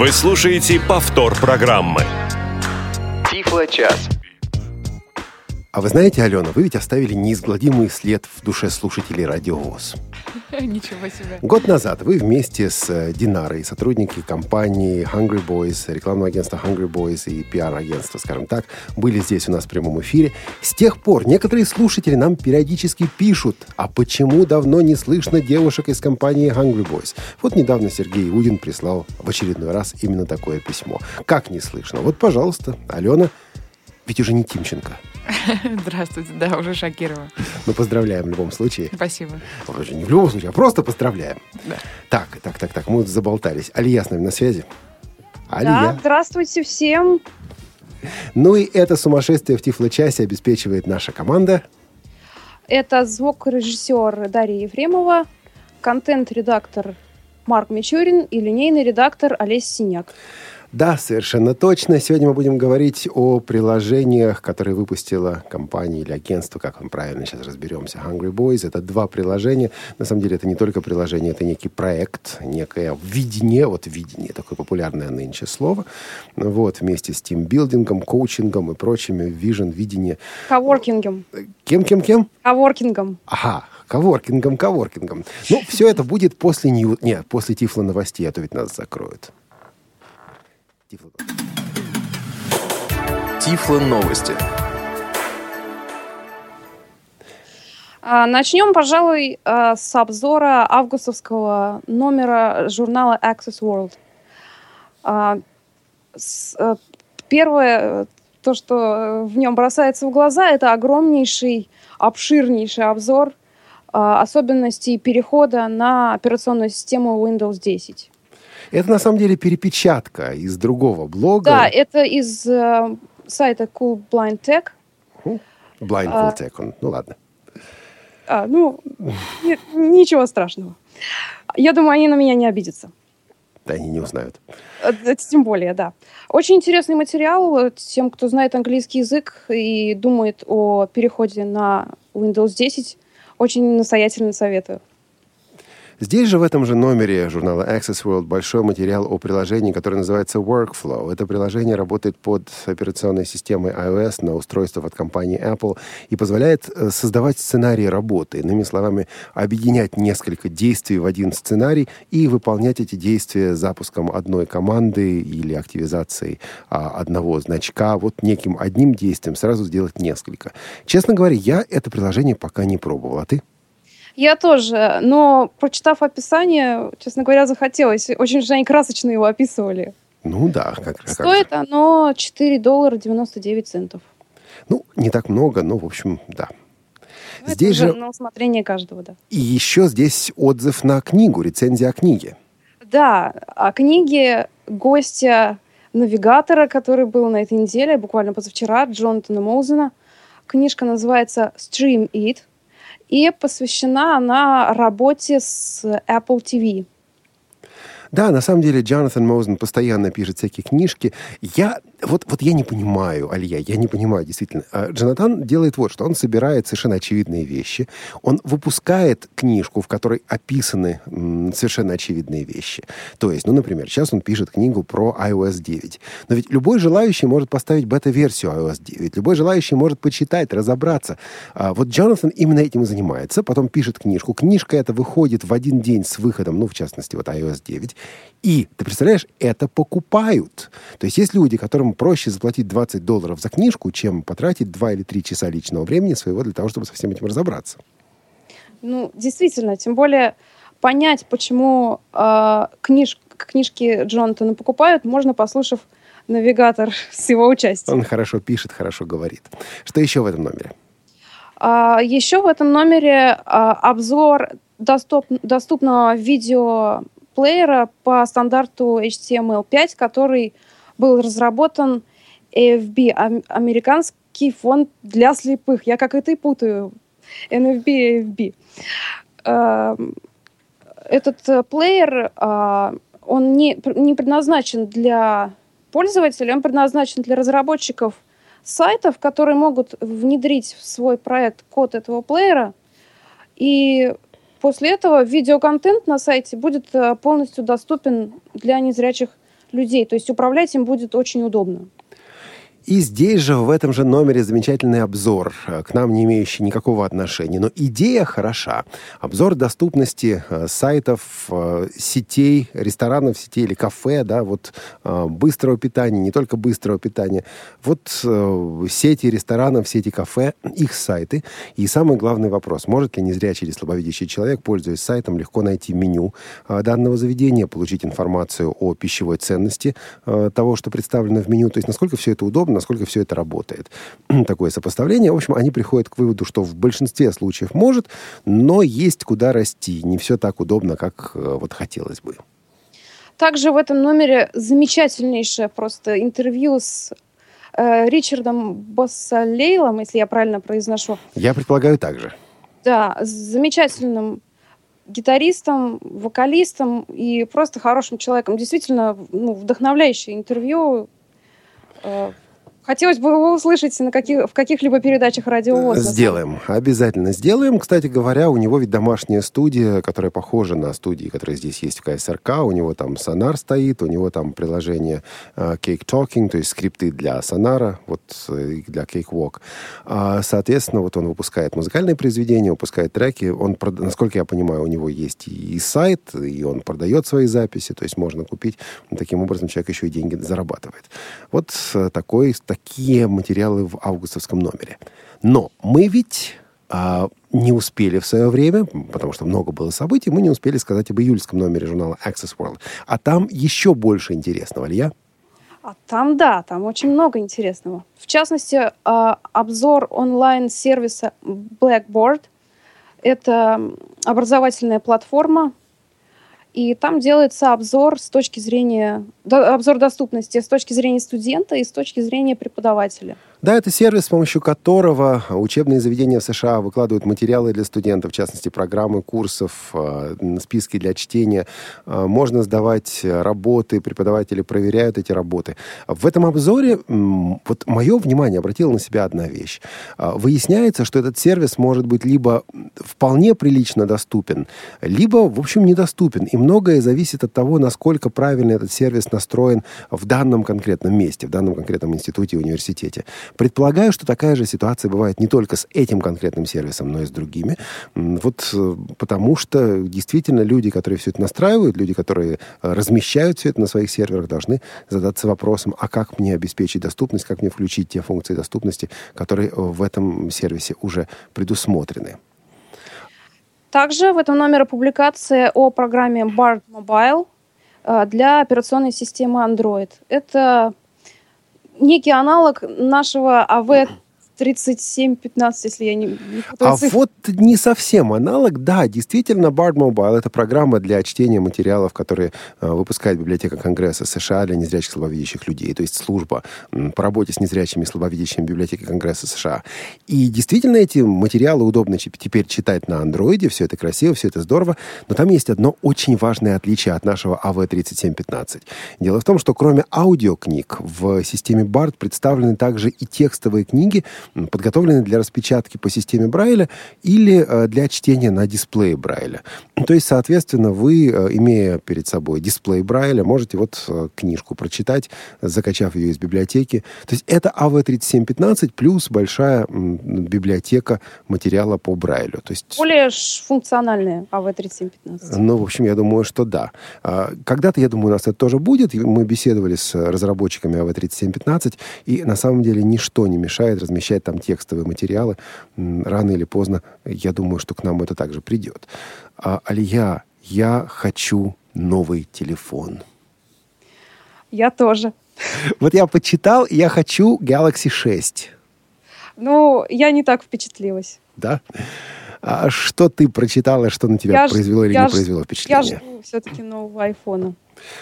Вы слушаете повтор программы. Тифло-час. А вы знаете, Алена, вы ведь оставили неизгладимый след в душе слушателей Радио ВОЗ. Ничего себе. Год назад вы вместе с э, Динарой, сотрудники компании Hungry Boys, рекламного агентства Hungry Boys и пиар-агентства, скажем так, были здесь у нас в прямом эфире. С тех пор некоторые слушатели нам периодически пишут, а почему давно не слышно девушек из компании Hungry Boys? Вот недавно Сергей Удин прислал в очередной раз именно такое письмо. Как не слышно? Вот, пожалуйста, Алена, ведь уже не Тимченко. Здравствуйте, да, уже шокировала. Мы поздравляем в любом случае. Спасибо. Уже не в любом случае, а просто поздравляем. Да. Так, так, так, так, мы заболтались. Алия с нами на связи. Да, Алия. здравствуйте всем. Ну и это сумасшествие в Тифло-часе обеспечивает наша команда. Это звукорежиссер Дарья Ефремова, контент-редактор Марк Мичурин и линейный редактор Олесь Синяк. Да, совершенно точно. Сегодня мы будем говорить о приложениях, которые выпустила компания или агентство, как мы правильно сейчас разберемся, Hungry Boys. Это два приложения. На самом деле это не только приложение, это некий проект, некое видение, вот видение, такое популярное нынче слово. Вот, вместе с тимбилдингом, коучингом и прочими, вижен, видение. Коворкингом. Кем, кем, кем? Коворкингом. Ага, коворкингом, коворкингом. Ну, все это будет после. Нет, после Тифла новостей, а то ведь нас закроют. Тифло. Тифло новости. А, Начнем, пожалуй, а, с обзора августовского номера журнала Access World. А, Первое, то, что в нем бросается в глаза, это огромнейший, обширнейший обзор особенностей перехода на операционную систему Windows 10. Это на самом деле перепечатка из другого блога. Да, это из э, сайта Cool Blind Tech. Blindfold а- Tech он. Ну ладно. А, ну, ни- ничего страшного. Я думаю, они на меня не обидятся. Да, они не узнают. Э, Тем более, да. Очень интересный материал тем, кто знает английский язык и думает о переходе на Windows 10. Очень настоятельно советую. Здесь же в этом же номере журнала Access World большой материал о приложении, которое называется Workflow. Это приложение работает под операционной системой iOS на устройствах от компании Apple и позволяет э, создавать сценарии работы. Иными словами, объединять несколько действий в один сценарий и выполнять эти действия запуском одной команды или активизацией а, одного значка. Вот неким одним действием сразу сделать несколько. Честно говоря, я это приложение пока не пробовал. А ты? Я тоже, но прочитав описание, честно говоря, захотелось. Очень же они красочно его описывали. Ну да, как, как же. Стоит оно 4 доллара 99 центов. Ну, не так много, но, в общем, да. Ну, Здесь же на усмотрение каждого, да. и еще здесь отзыв на книгу, рецензия о книге. Да, о книге гостя навигатора, который был на этой неделе, буквально позавчера, Джонатана Моузена. Книжка называется «Stream It», и посвящена она работе с Apple TV. Да, на самом деле Джонатан Моузен постоянно пишет всякие книжки. Я, вот, вот я не понимаю, Алия, я не понимаю, действительно. А Джонатан делает вот что. Он собирает совершенно очевидные вещи. Он выпускает книжку, в которой описаны совершенно очевидные вещи. То есть, ну, например, сейчас он пишет книгу про iOS 9. Но ведь любой желающий может поставить бета-версию iOS 9. Любой желающий может почитать, разобраться. А вот Джонатан именно этим и занимается. Потом пишет книжку. Книжка эта выходит в один день с выходом, ну, в частности, вот iOS 9. И, ты представляешь, это покупают. То есть есть люди, которым проще заплатить 20 долларов за книжку, чем потратить 2 или 3 часа личного времени своего для того, чтобы со всем этим разобраться. Ну, действительно, тем более понять, почему э, книж, книжки Джонатана покупают, можно, послушав навигатор с его участием. Он хорошо пишет, хорошо говорит. Что еще в этом номере? А, еще в этом номере а, обзор доступ, доступного видеоплеера по стандарту HTML5, который был разработан AFB, ам- американский фонд для слепых. Я как и ты путаю. NFB и AFB. А, Этот э, плеер, а, он не, не предназначен для пользователей, он предназначен для разработчиков сайтов, которые могут внедрить в свой проект код этого плеера, и после этого видеоконтент на сайте будет э, полностью доступен для незрячих людей. То есть управлять им будет очень удобно. И здесь же, в этом же номере, замечательный обзор, э, к нам не имеющий никакого отношения. Но идея хороша. Обзор доступности э, сайтов, э, сетей, ресторанов, сетей или кафе, да, вот быстрого питания, не только быстрого питания. Вот сети ресторанов, сети кафе, их сайты. И самый главный вопрос, может ли незрячий или слабовидящий человек, пользуясь сайтом, легко найти меню данного заведения, получить информацию о пищевой ценности того, что представлено в меню. То есть насколько все это удобно, насколько все это работает. Такое сопоставление. В общем, они приходят к выводу, что в большинстве случаев может, но есть куда расти. Не все так удобно, как э, вот хотелось бы. Также в этом номере замечательнейшее просто интервью с э, Ричардом Боссалейлом, если я правильно произношу. Я предполагаю так же. Да, с замечательным гитаристом, вокалистом и просто хорошим человеком. Действительно, ну, вдохновляющее интервью. Э, Хотелось бы его услышать на каких, в каких-либо передачах радио Сделаем, обязательно сделаем. Кстати говоря, у него ведь домашняя студия, которая похожа на студии, которые здесь есть в КСРК. У него там сонар стоит, у него там приложение uh, Cake Talking, то есть скрипты для сонара, вот э, для Cake Walk. Uh, соответственно, вот он выпускает музыкальные произведения, выпускает треки. Он, насколько я понимаю, у него есть и сайт, и он продает свои записи, то есть можно купить. Таким образом, человек еще и деньги зарабатывает. Вот э, такой такие материалы в августовском номере. Но мы ведь а, не успели в свое время, потому что много было событий, мы не успели сказать об июльском номере журнала Access World. А там еще больше интересного, Илья? А там, да, там очень много интересного. В частности, а, обзор онлайн-сервиса Blackboard. Это образовательная платформа, и там делается обзор с точки зрения, обзор доступности с точки зрения студента и с точки зрения преподавателя. Да, это сервис, с помощью которого учебные заведения в США выкладывают материалы для студентов, в частности, программы курсов, э, списки для чтения. Э, можно сдавать работы, преподаватели проверяют эти работы. В этом обзоре вот мое внимание обратило на себя одна вещь. Э, выясняется, что этот сервис может быть либо вполне прилично доступен, либо, в общем, недоступен. И многое зависит от того, насколько правильно этот сервис настроен в данном конкретном месте, в данном конкретном институте, университете. Предполагаю, что такая же ситуация бывает не только с этим конкретным сервисом, но и с другими. Вот э, потому что действительно люди, которые все это настраивают, люди, которые э, размещают все это на своих серверах, должны задаться вопросом, а как мне обеспечить доступность, как мне включить те функции доступности, которые э, в этом сервисе уже предусмотрены. Также в этом номере публикация о программе BART Mobile для операционной системы Android. Это некий аналог нашего АВ 3715, если я не, не А цифры. вот не совсем аналог. Да, действительно, Bard Mobile — это программа для чтения материалов, которые э, выпускает Библиотека Конгресса США для незрячих слабовидящих людей, то есть служба э, по работе с незрячими слабовидящими Библиотеки Конгресса США. И действительно, эти материалы удобно теперь читать на андроиде, все это красиво, все это здорово, но там есть одно очень важное отличие от нашего AV3715. Дело в том, что кроме аудиокниг в системе Bard представлены также и текстовые книги, подготовлены для распечатки по системе Брайля или э, для чтения на дисплее Брайля. То есть, соответственно, вы, э, имея перед собой дисплей Брайля, можете вот э, книжку прочитать, закачав ее из библиотеки. То есть это АВ-3715 плюс большая библиотека материала по Брайлю. То есть... Более функциональная АВ-3715. Ну, в общем, я думаю, что да. А, когда-то, я думаю, у нас это тоже будет. Мы беседовали с разработчиками АВ-3715, и на самом деле ничто не мешает размещать читать там текстовые материалы, рано или поздно, я думаю, что к нам это также придет. А, Алия, я хочу новый телефон. Я тоже. Вот я почитал, я хочу Galaxy 6. Ну, я не так впечатлилась. Да? А что ты прочитала, что на тебя я произвело ж, или не ж, произвело впечатление? Я жду все-таки нового айфона.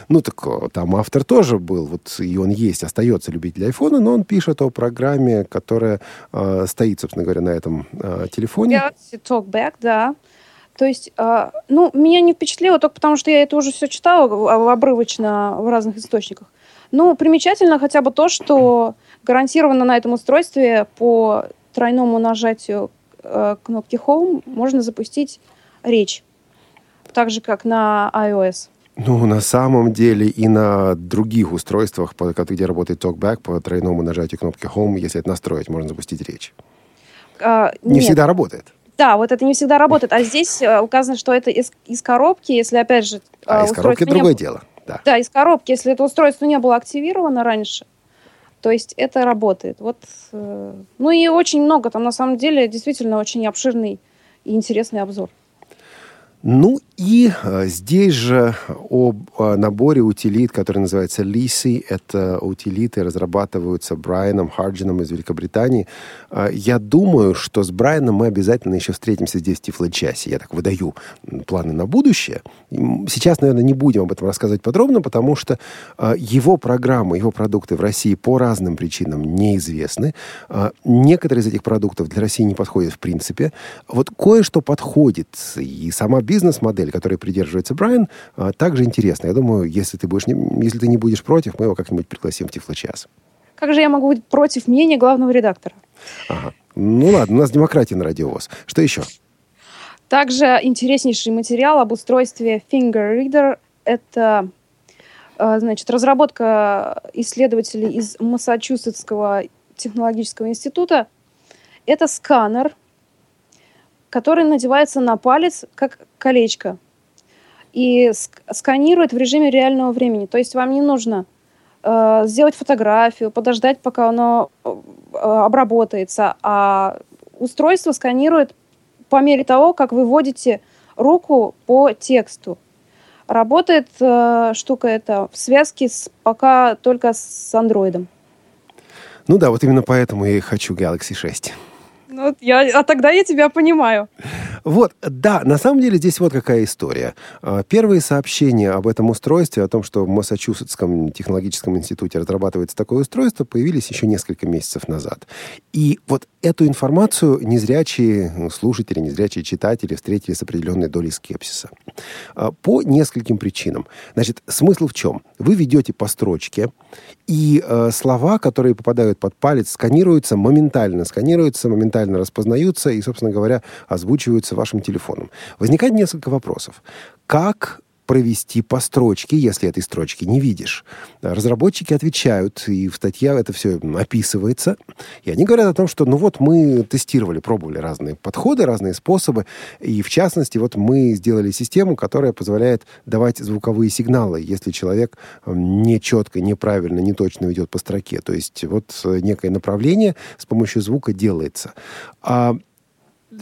Ну, так э, там автор тоже был, вот и он есть, остается любитель айфона, но он пишет о программе, которая э, стоит, собственно говоря, на этом э, телефоне. Galaxy Talkback, да. То есть, э, ну, меня не впечатлило только потому, что я это уже все читала обрывочно в разных источниках. Ну, примечательно хотя бы то, что гарантированно на этом устройстве по тройному нажатию э, кнопки Home можно запустить речь, так же, как на iOS. Ну, на самом деле и на других устройствах, где работает TalkBack, по тройному нажатию кнопки Home, если это настроить, можно запустить речь. А, Не нет. всегда работает. Да, вот это не всегда работает. А здесь э, указано, что это из, из коробки, если, опять же, А э, из коробки другое было- дело. Да. Да, из коробки, если это устройство не было активировано раньше, то есть это работает. Вот, э, ну и очень много, там на самом деле действительно очень обширный и интересный обзор. Ну и э, здесь же об э, наборе утилит, который называется Lisi. Это утилиты разрабатываются Брайаном Харджином из Великобритании. Э, я думаю, что с Брайаном мы обязательно еще встретимся здесь в Тифло-часе. Я так выдаю планы на будущее. Сейчас, наверное, не будем об этом рассказывать подробно, потому что его программы, его продукты в России по разным причинам неизвестны. Некоторые из этих продуктов для России не подходят в принципе. Вот кое-что подходит. И сама бизнес-модель, которой придерживается Брайан, э, также интересна. Я думаю, если ты, будешь если ты не будешь против, мы его как-нибудь пригласим в Тифло-час. Как же я могу быть против мнения главного редактора? Ага. Ну ладно, у нас демократия на радиовоз. Что еще? Также интереснейший материал об устройстве Finger Reader. Это э, значит, разработка исследователей из Массачусетского технологического института. Это сканер, который надевается на палец как колечко и ск- сканирует в режиме реального времени. То есть вам не нужно э, сделать фотографию, подождать, пока оно э, обработается, а устройство сканирует по мере того, как вы вводите руку по тексту. Работает э, штука эта в связке с, пока только с андроидом. Ну да, вот именно поэтому я и хочу Galaxy 6. Ну, я, а тогда я тебя понимаю. Вот, да, на самом деле здесь вот какая история. А, Первые сообщения об этом устройстве, о том, что в Массачусетском технологическом институте разрабатывается такое устройство, появились еще несколько месяцев назад. И вот эту информацию незрячие ну, слушатели, незрячие читатели встретили с определенной долей скепсиса. А, По нескольким причинам. Значит, смысл в чем? Вы ведете по строчке, и э, слова, которые попадают под палец, сканируются моментально, сканируются, моментально распознаются и, собственно говоря, озвучиваются вашим телефоном. Возникает несколько вопросов. Как провести по строчке, если этой строчки не видишь. Разработчики отвечают, и в статье это все описывается. И они говорят о том, что ну вот мы тестировали, пробовали разные подходы, разные способы, и в частности вот мы сделали систему, которая позволяет давать звуковые сигналы, если человек не четко, неправильно, не точно ведет по строке. То есть вот э, некое направление с помощью звука делается. А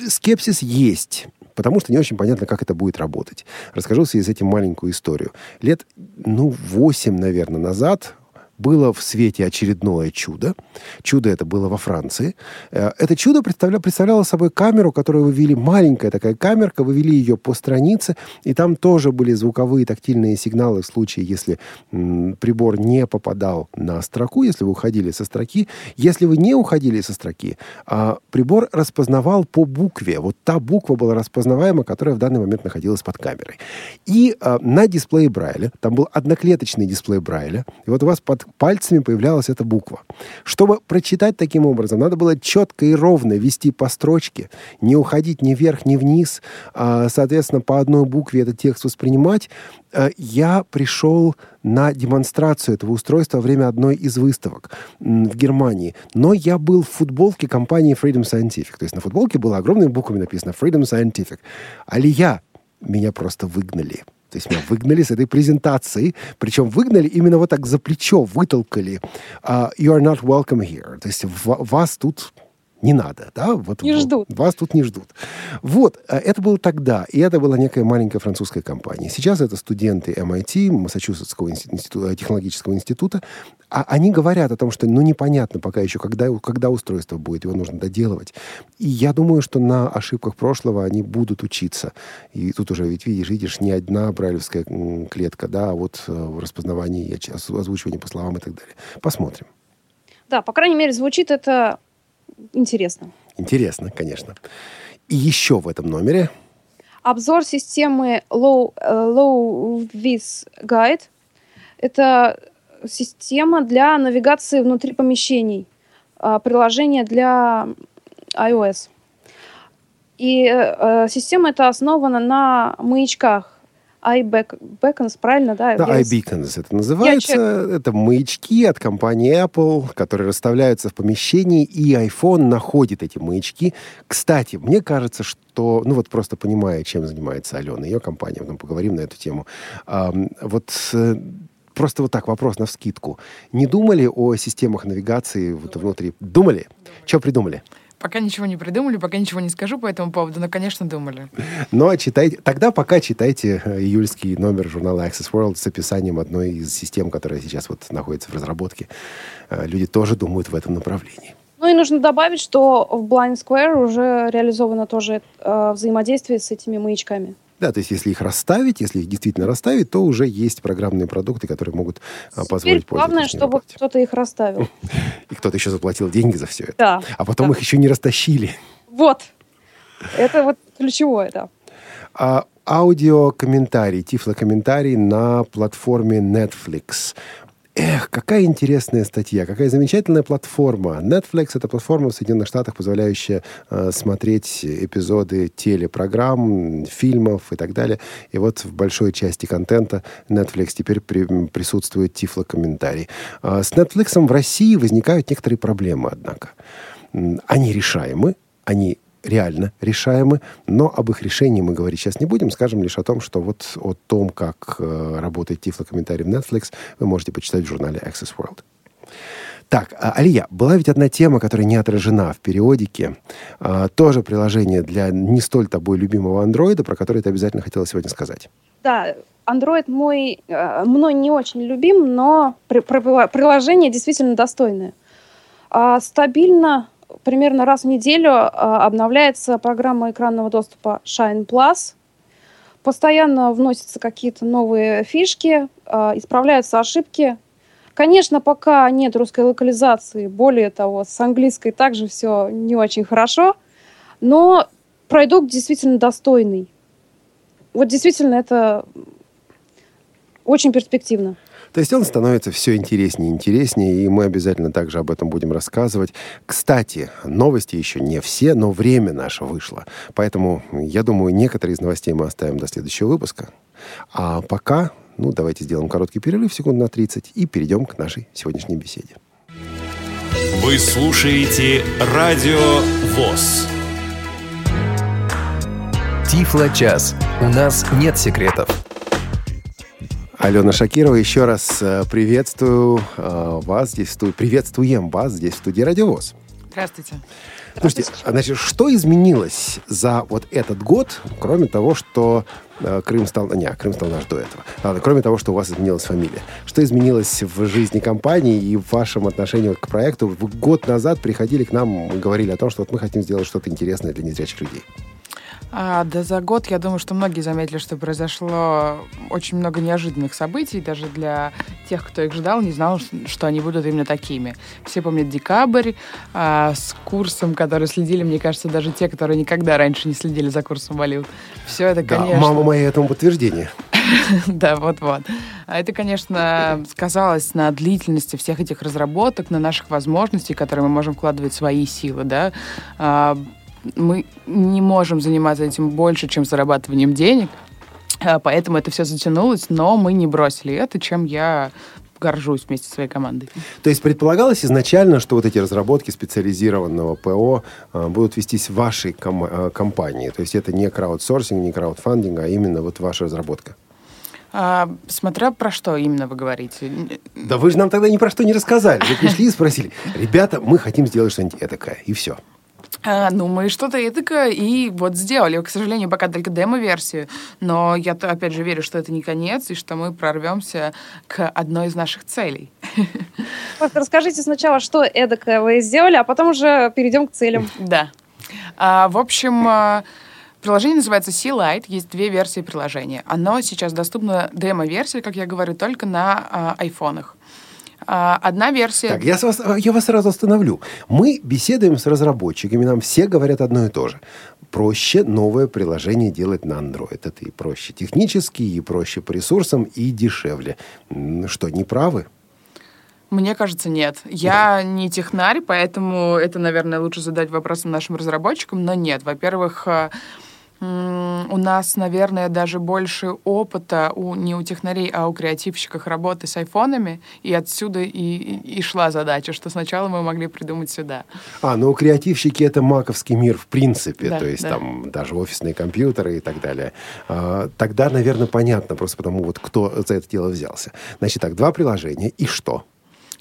скепсис есть, потому что не очень понятно, как это будет работать. Расскажу в связи с этим маленькую историю. Лет, ну, 8, наверное, назад было в свете очередное чудо. Чудо это было во Франции. Э, Это чудо представля- представляло собой камеру, которую вывели, маленькая такая камерка, вывели ее по странице, и там тоже были звуковые тактильные сигналы в случае, если м, прибор не попадал на строку, если вы уходили со строки. Если вы не уходили со строки, а, прибор распознавал по букве. Вот та буква была распознаваема, которая в данный момент находилась под камерой. И а, на дисплее Брайля, там был одноклеточный дисплей Брайля, и вот у вас под пальцами появлялась эта буква. Чтобы прочитать таким образом, надо было четко и ровно вести по строчке, не уходить ни вверх, ни вниз, а, соответственно, по одной букве этот текст воспринимать. Э, Я пришел на демонстрацию этого устройства во время одной из выставок в Германии. Но я был в футболке компании Freedom Scientific. То есть на футболке было огромными буквами написано Freedom Scientific. Алия меня просто выгнали. То есть меня выгнали с этой презентации, причем выгнали именно вот так за плечо, вытолкали. А, you are not welcome here. То есть ва- вас тут не надо, да? Вот, Не ждут. Вас тут не ждут. Вот, э, это было тогда, и это была некая маленькая французская компания. Сейчас это студенты MIT, Массачусетского института, технологического института, а они говорят о том, что ну непонятно пока еще, когда, когда устройство будет, его нужно доделывать. И я думаю, что на ошибках прошлого они будут учиться. И тут уже, ведь видишь, видишь, не одна брайлевская клетка, да, а вот э, в распознавании, озвучивании по словам и так далее. Посмотрим. Да, по крайней мере, звучит это интересно. Интересно, конечно. И еще в этом номере Обзор системы Low, э, Low Vis Guide. Это система для навигации внутри помещений. а, Приложение для iOS. И э, система эта основана на маячках iBeacons, правильно, да? Да, iBeacons это называется. Это маячки от компании Apple, которые расставляются в помещении, и iPhone находит эти маячки. Кстати, мне кажется, что, ну вот просто понимая, чем занимается Алена, ее компания, потом поговорим на эту тему. Ам, вот э, просто вот так вопрос на вскидку. Не думали о системах навигации вот внутри? Думали? Что придумали? Пока ничего не придумали, пока ничего не скажу по этому поводу, но, конечно, думали. Но читайте, тогда пока читайте э, июльский номер журнала Access World с описанием одной из систем, которая сейчас вот находится в разработке. Э, Люди тоже думают в этом направлении. Ну и нужно добавить, что в Blind Square уже реализовано тоже э, взаимодействие с этими маячками. Да, то есть если их расставить, если их действительно расставить, то уже есть программные продукты, которые могут а, Теперь позволить главное, с ними чтобы кто-то их расставил. И кто-то еще заплатил деньги за все это. Да. А потом Да. их еще не растащили. Вот. Это вот ключевое, да. А, аудиокомментарий, тифлокомментарий на платформе Netflix. Эх, какая интересная статья, какая замечательная платформа. Netflix — это платформа в Соединенных Штатах, позволяющая э, смотреть эпизоды телепрограмм, фильмов и так далее. И вот в большой части контента Netflix теперь при- присутствует тифлокомментарий. А с Netflix в России возникают некоторые проблемы, однако. Они решаемы, они реально решаемы, но об их решении мы говорить сейчас не будем, скажем лишь о том, что вот о том, как э, работает тифлокомментарий в Netflix, вы можете почитать в журнале Access World. Так, а, Алия, была ведь одна тема, которая не отражена в периодике. А, тоже приложение для не столь тобой любимого андроида, про которое ты обязательно хотела сегодня сказать. Да, Android мой, э, мной не очень любим, но при- при- приложение действительно достойное. А, Стабильно, примерно раз в неделю а, обновляется программа экранного доступа Shine Plus. Постоянно вносятся какие-то новые фишки, а, исправляются ошибки. Конечно, пока нет русской локализации, более того, с английской также все не очень хорошо, но продукт действительно достойный. Вот действительно это очень перспективно. То есть он становится все интереснее и интереснее, и мы обязательно также об этом будем рассказывать. Кстати, новости еще не все, но время наше вышло. Поэтому, я думаю, некоторые из новостей мы оставим до следующего выпуска. А пока, ну, давайте сделаем короткий перерыв, секунд на 30, и перейдем к нашей сегодняшней беседе. Вы слушаете Радио ВОЗ. Тифло-час. У нас нет секретов. Алена Шакирова, еще раз э, приветствую э, вас здесь, сту- приветствуем вас здесь в студии Радиовоз. Здравствуйте. Слушайте, а, значит, что изменилось за вот этот год, кроме того, что э, Крым стал... Не, Крым стал наш до этого. Ладно, кроме того, что у вас изменилась фамилия. Что изменилось в жизни компании и в вашем отношении к проекту? Вы год назад приходили к нам и говорили о том, что вот мы хотим сделать что-то интересное для незрячих людей. А, да за год, я думаю, что многие заметили, что произошло очень много неожиданных событий, даже для тех, кто их ждал, не знал, что они будут именно такими. Все помнят декабрь а, с курсом, который следили, мне кажется, даже те, которые никогда раньше не следили за курсом валют. Все это, Да, конечно... мама моя этому подтверждение. Да, вот-вот. А это, конечно, сказалось на длительности всех этих разработок, на наших возможностей, которые мы можем вкладывать свои силы, да. Мы не можем заниматься этим больше, чем зарабатыванием денег, а, поэтому это все затянулось, но мы не бросили это, чем я горжусь вместе со своей командой. То есть предполагалось изначально, что вот эти разработки специализированного ПО э, будут вестись в вашей ком- э, компании. То есть это не краудсорсинг, не краудфандинг, а именно вот ваша разработка. А, смотря про что именно вы говорите. Да вы же нам тогда ни про что не рассказали. Вы пришли и спросили, ребята, мы хотим сделать что-нибудь этакое. И все. А, ну, мы что-то этакое и вот сделали. К сожалению, пока только демо-версию, но я, опять же, верю, что это не конец, и что мы прорвемся к одной из наших целей. Расскажите сначала, что эдакое вы сделали, а потом уже перейдем к целям. Да. А, в общем, а, приложение называется Sea Light. Есть две версии приложения. Оно сейчас доступно, демо-версия, как я говорю, только на а, айфонах. А, одна версия... Так, я, вас, я вас сразу остановлю. Мы беседуем с разработчиками, нам все говорят одно и то же. Проще новое приложение делать на Android. Это и проще технически, и проще по ресурсам, и дешевле. Что, не правы? Мне кажется, нет. Я не технарь, поэтому это, наверное, лучше задать вопросом нашим разработчикам, но нет. Во-первых, э, у нас, наверное, даже больше опыта у, не у технарей, а у креативщиков работы с айфонами, и отсюда и, и, шла задача, что сначала мы могли придумать сюда. А, ну креативщики — это маковский мир в принципе, Да, то есть да. там даже офисные компьютеры и так далее. А, тогда, наверное, понятно, просто потому вот кто за это дело взялся. Значит так, два приложения, и что?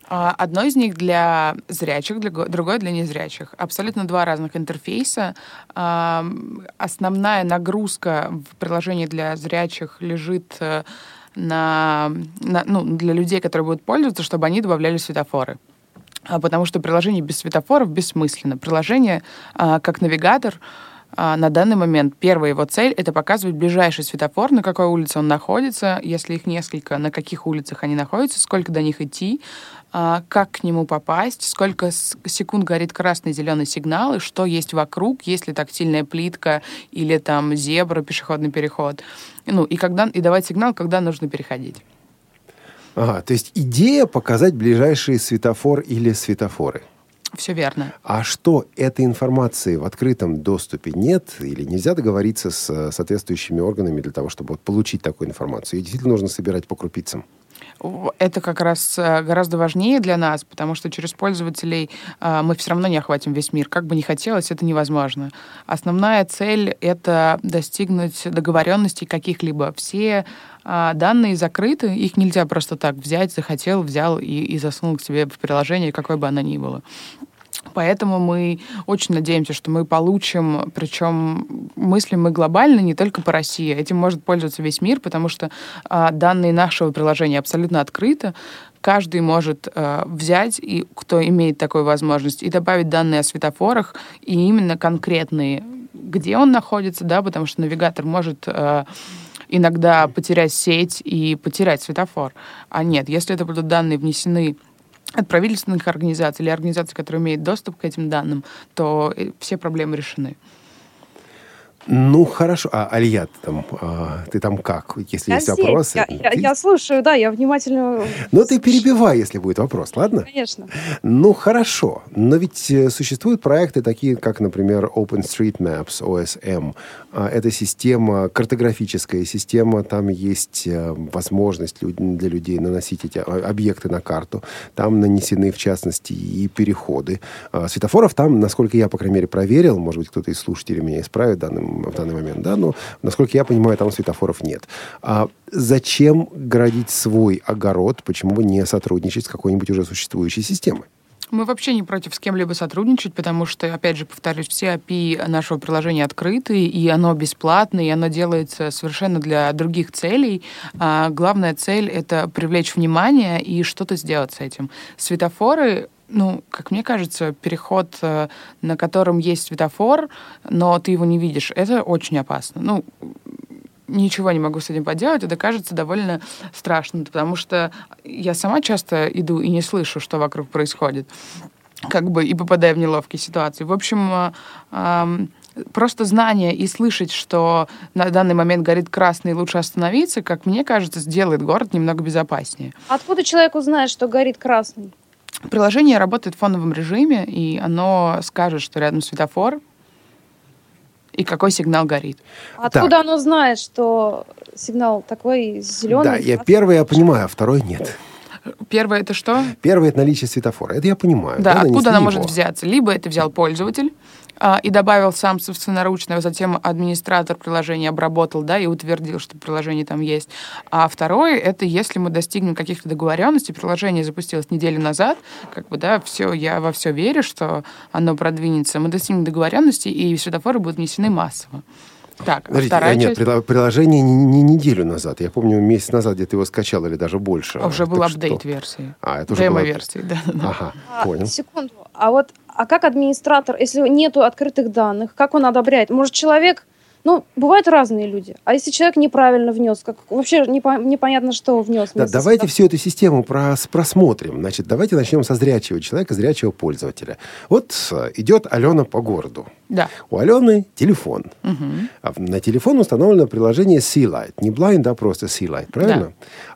А, Одно из них для зрячих, для го- другое для незрячих. Абсолютно два разных интерфейса. Ам, Основная нагрузка в приложении для зрячих лежит э, на, на- ну, для людей, которые будут пользоваться, чтобы они добавляли светофоры. А, Потому что приложение без светофоров бессмысленно. Приложение а, как навигатор а, на данный момент первая его цель — это показывать ближайший светофор, на какой улице он находится, если их несколько, на каких улицах они находятся, сколько до них идти, а, как к нему попасть, сколько секунд горит красный зеленый сигнал, и что есть вокруг, есть ли тактильная плитка или там зебра, пешеходный переход. Ну, и, когда, и давать сигнал, когда нужно переходить. Ага, то есть идея показать ближайший светофор или светофоры. Все верно. А что, этой информации в открытом доступе нет? Или нельзя договориться с э, соответствующими органами для того, чтобы вот получить такую информацию? Ее действительно нужно собирать по крупицам. Это как раз э, гораздо важнее для нас, потому что через пользователей э, мы все равно не охватим весь мир. Как бы ни хотелось, это невозможно. Основная цель — это достигнуть договоренностей каких-либо. Все э, данные закрыты, их нельзя просто так взять, захотел, взял и, и засунул к себе в приложение, какое бы оно ни было. Поэтому мы очень надеемся, что мы получим, причем мыслим мы глобально, не только по России. Этим может пользоваться весь мир, потому что а, данные нашего приложения абсолютно открыты. Каждый может э, взять, и кто имеет такую возможность, и добавить данные о светофорах, и именно конкретные, где он находится, да, потому что навигатор может э, иногда потерять сеть и потерять светофор. А нет, если это будут данные внесены от правительственных организаций или организаций, которые имеют доступ к этим данным, то э, все проблемы решены. Ну, хорошо. А, Алия, ты там, а, ты там как? Если Я есть здесь. вопросы... Я, я- ты- я слушаю, да, я внимательно... Ну, ты перебивай, если будет вопрос, ладно? Конечно. Ну, хорошо. Но ведь э, существуют проекты такие, как, например, OpenStreetMaps, OSM. А, Это система, картографическая система. Там есть э, возможность для людей наносить эти а, объекты на карту. Там нанесены, в частности, и переходы. А, Светофоров там, насколько я, по крайней мере, проверил, может быть, кто-то из слушателей меня исправит в данный, в данный момент, да, но, насколько я понимаю, там светофоров нет. А зачем градить свой огород? Почему бы не сотрудничать с какой-нибудь уже существующей системой? Мы вообще не против с кем-либо сотрудничать, потому что, опять же, повторюсь, все API нашего приложения открыты, и оно бесплатное, и оно делается совершенно для других целей. А главная цель — это привлечь внимание и что-то сделать с этим. Светофоры ну, как мне кажется, переход, э, на котором есть светофор, но ты его не видишь, это очень опасно. Ну, ничего не могу с этим поделать, это кажется довольно страшно, потому что я сама часто иду и не слышу, что вокруг происходит, как бы и попадаю в неловкие ситуации. В общем, э, просто знание и слышать, что на данный момент горит красный, лучше остановиться, как мне кажется, сделает город немного безопаснее. Откуда человек узнает, что горит красный? Приложение работает в фоновом режиме, и оно скажет, что рядом светофор, и какой сигнал горит. Откуда оно знает, что сигнал такой зеленый? Да, я первый я понимаю, а второй нет. Первое это что? Первый это наличие светофора. Это я понимаю. Да, откуда нанесли она может взяться? Либо это взял пользователь и добавил сам собственноручно, а затем администратор приложения обработал, да, и утвердил, что приложение там есть. А второе, это если мы достигнем каких-то договоренностей, приложение запустилось неделю назад, как бы, да, все, я во все верю, что оно продвинется, мы достигнем договоренности, и светофоры будут внесены массово. Так, а Подождите, вторая а нет, часть... приложение не, не неделю назад. Я помню, месяц назад где-то его скачал или даже больше. Уже Так был что? апдейт версии. А, это уже была- Демо-версии, да. да. Ага, А, понял. Секунду. А вот, а как администратор, если нету открытых данных, как он одобряет? Может, человек, ну, бывают разные люди. А если человек неправильно внес, как вообще непо- непонятно, что внес. Да, давайте светофора? всю эту систему прос- просмотрим. Значит, давайте начнем со зрячего человека, зрячего пользователя. Вот э, идет Алена по городу. Да. У Алены телефон. Мгм. А на телефон установлено приложение Sea Light. Не Blind, а просто Sea Light, правильно?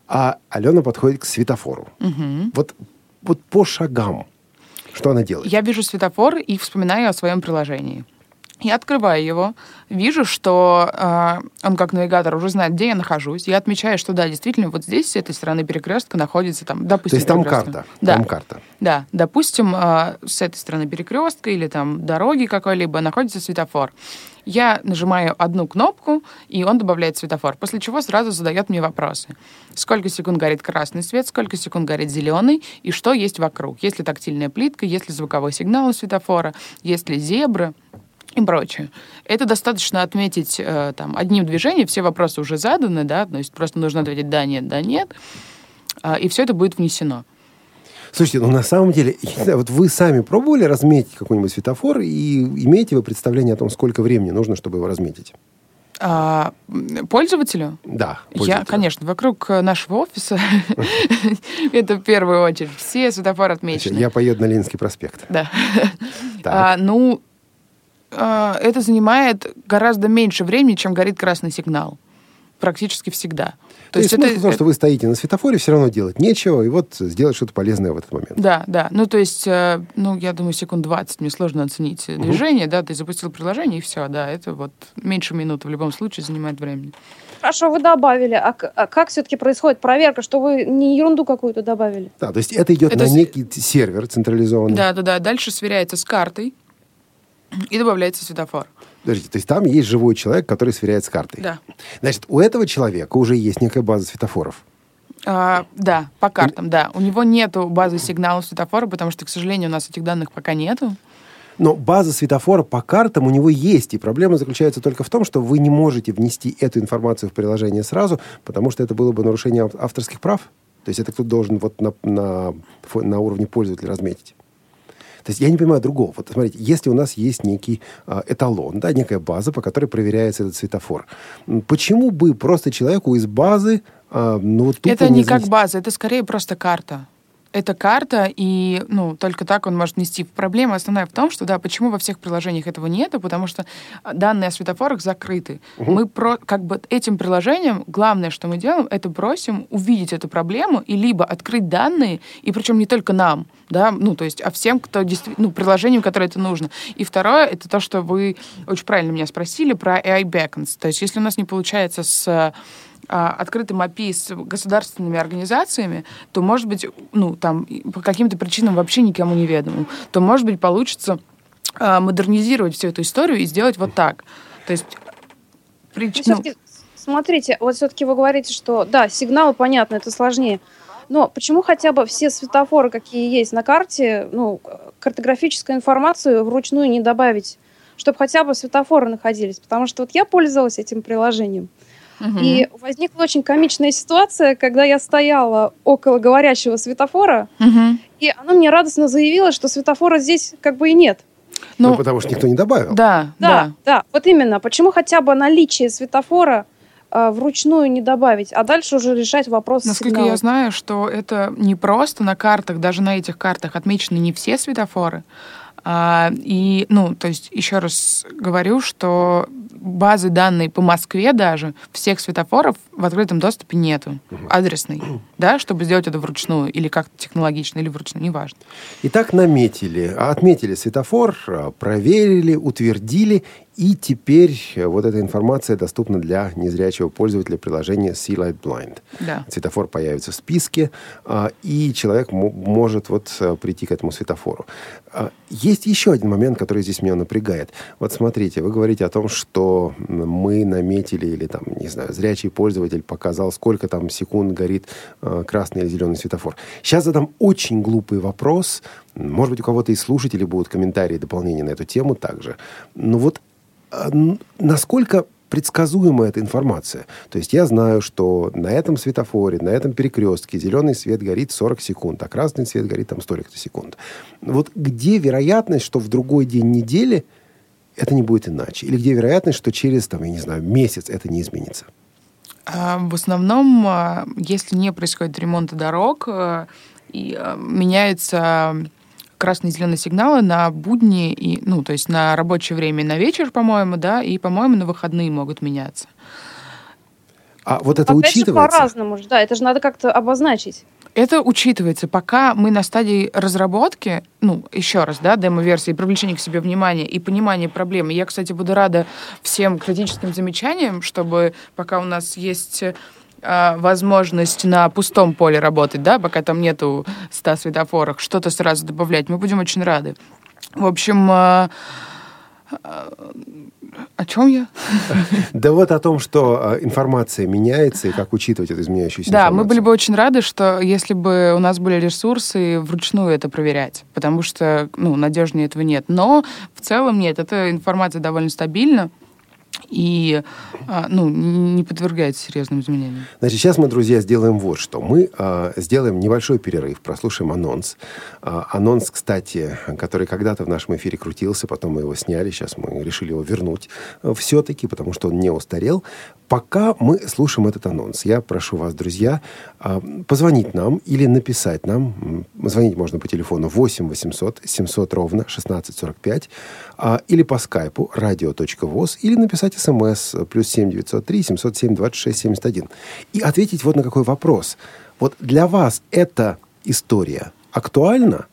А Алена подходит к светофору. Мгм. Вот, вот по шагам. Что она делает? Я вижу светофор и вспоминаю о своем приложении. Я открываю его, вижу, что э, он как навигатор уже знает, где я нахожусь. Я отмечаю, что да, действительно, вот здесь, с этой стороны перекрестка, находится там, допустим, То есть там карта. Да. Там карта. Да, допустим, э, с этой стороны перекрестка или там дороги какой-либо находится светофор. Я нажимаю одну кнопку, и он добавляет светофор, после чего сразу задает мне вопросы. Сколько секунд горит красный свет, сколько секунд горит зеленый, и что есть вокруг. Есть ли тактильная плитка, есть ли звуковой сигнал у светофора, есть ли зебры и прочее. Это достаточно отметить э, там, одним движением, все вопросы уже заданы, да, то есть просто нужно ответить «да», «нет», «да», «нет», э, и все это будет внесено. Слушайте, ну на самом деле, я вот вы сами пробовали разметить какой-нибудь светофор и имеете вы представление о том, сколько времени нужно, чтобы его разметить? А, пользователю? Да. Я, пользователю. конечно, вокруг нашего офиса, это в первую очередь, все светофоры отмечены. Я поеду на Ленинский проспект. Да. А, ну, а, это занимает гораздо меньше времени, чем горит красный сигнал. Практически всегда. То, есть, смысл в том, что вы стоите на светофоре, все равно делать нечего, и вот сделать что-то полезное в этот момент. Да, да. Ну, то есть, э, ну, я думаю, секунд 20 мне сложно оценить э, движение, да, ты запустил приложение, и все, да, это вот меньше минуты в любом случае занимает времени. Хорошо, вы добавили. А, а как все-таки происходит проверка, что вы не ерунду какую-то добавили? Да, то есть это идет Это на с- некий сервер централизованный. Да, да, да. Дальше сверяется с картой и добавляется светофор. Подождите, то есть там есть живой человек, который сверяет с картой. Да. Значит, у этого человека уже есть некая база светофоров. А, да, по картам, да. У него нету базы сигналов светофора, потому что, к сожалению, у нас этих данных пока нету. Но база светофора по картам у него есть, и проблема заключается только в том, что вы не можете внести эту информацию в приложение сразу, потому что это было бы нарушение ав- авторских прав. То есть это кто-то должен вот на, на, на уровне пользователя разметить. То есть я не понимаю другого. Вот смотрите, если у нас есть некий а, эталон, да, некая база, по которой проверяется этот светофор, почему бы просто человеку из базы, а, ну, вот это не как занести- база, это скорее просто карта. Это карта, и ну, только так он может нести. Проблема основная в том, что да, почему во всех приложениях этого нету, потому что а, данные о светофорах закрыты. Мы про, как бы этим приложением, главное, что мы делаем, это просим увидеть эту проблему и либо открыть данные, и причем не только нам, да, ну, то есть, а всем, кто действительно, ну, приложениям, которое это нужно. И второе, это то, что вы очень правильно меня спросили про AI backends. То есть, если у нас не получается с открытым API с государственными организациями, то, может быть, ну, там, по каким-то причинам вообще никому не ведомым, то, может быть, получится а, модернизировать всю эту историю и сделать вот так. То есть... прич- ну, смотрите, вот все-таки вы говорите, что да, сигналы, понятно, это сложнее. Но почему хотя бы все светофоры, какие есть на карте, ну, картографическую информацию вручную не добавить, чтобы хотя бы светофоры находились? Потому что вот я пользовалась этим приложением. Мгм. И возникла очень комичная ситуация, когда я стояла около говорящего светофора, Мгм. и оно мне радостно заявило, что светофора здесь как бы и нет. Ну, Ну, потому что никто не добавил. да, Да, да. да, вот именно. Почему хотя бы наличие светофора э, вручную не добавить, а дальше уже решать вопрос Насколько сигнала? я знаю, что это не просто на картах, даже на этих картах отмечены не все светофоры. А, и, ну, то есть, еще раз говорю, что базы данной по Москве даже всех светофоров в открытом доступе нету. Адресной, да, чтобы сделать это вручную или как-то технологично, или вручную, неважно. Итак, наметили, отметили светофор, проверили, утвердили, и теперь э, вот эта информация доступна для незрячего пользователя приложения Sea Light Blind. Да. Светофор появится в списке, а, и человек мо- может вот э, прийти к этому светофору. А, Есть еще один момент, который здесь меня напрягает. Вот смотрите, вы говорите о том, что мы наметили, или там, не знаю, зрячий пользователь показал, сколько там секунд горит э, красный или зеленый светофор. Сейчас задам очень глупый вопрос. Может быть, у кого-то из слушателей будут комментарии, дополнения на эту тему также. Но вот насколько предсказуема эта информация. То есть я знаю, что на этом светофоре, на этом перекрестке зеленый свет горит 40 секунд, а красный свет горит там столько-то секунд. Вот где вероятность, что в другой день недели это не будет иначе? Или где вероятность, что через, там, я не знаю, месяц это не изменится? А, В основном, а, если не происходит ремонта дорог, а, и а, меняются красные и зеленые сигналы на будни, и, ну, то есть на рабочее время и на вечер, по-моему, да, и, по-моему, на выходные могут меняться. А вот это Опять учитывается? по-разному же, да, это же надо как-то обозначить. Это учитывается. Пока мы на стадии разработки, ну, еще раз, да, демо-версии, привлечения к себе внимания и понимания проблемы. Я, кстати, буду рада всем критическим замечаниям, чтобы пока у нас есть а, возможность на пустом поле работать, да, пока там нету 100 светофоров, что-то сразу добавлять, мы будем очень рады. В общем, а, о чем я? Да вот о том, что информация меняется и как учитывать эту изменяющуюся Да, информацию. мы были бы очень рады, что если бы у нас были ресурсы вручную это проверять, потому что, ну, надежнее этого нет. Но в целом нет, эта информация довольно стабильна и а, ну, не подвергается серьезным изменениям. Значит, сейчас мы, друзья, сделаем вот что. Мы э, сделаем небольшой перерыв, прослушаем анонс. Э, анонс, кстати, который когда-то в нашем эфире крутился, потом мы его сняли, сейчас мы решили его вернуть э, все-таки, потому что он не устарел. Пока мы слушаем этот анонс, я прошу вас, друзья, э, позвонить нам или написать нам. Звонить можно по телефону 8 800 700 ровно 1645 э, или по скайпу radio.voz или написать смс плюс 7 903 707 26 71. И ответить вот на какой вопрос. Вот для вас эта история актуальна?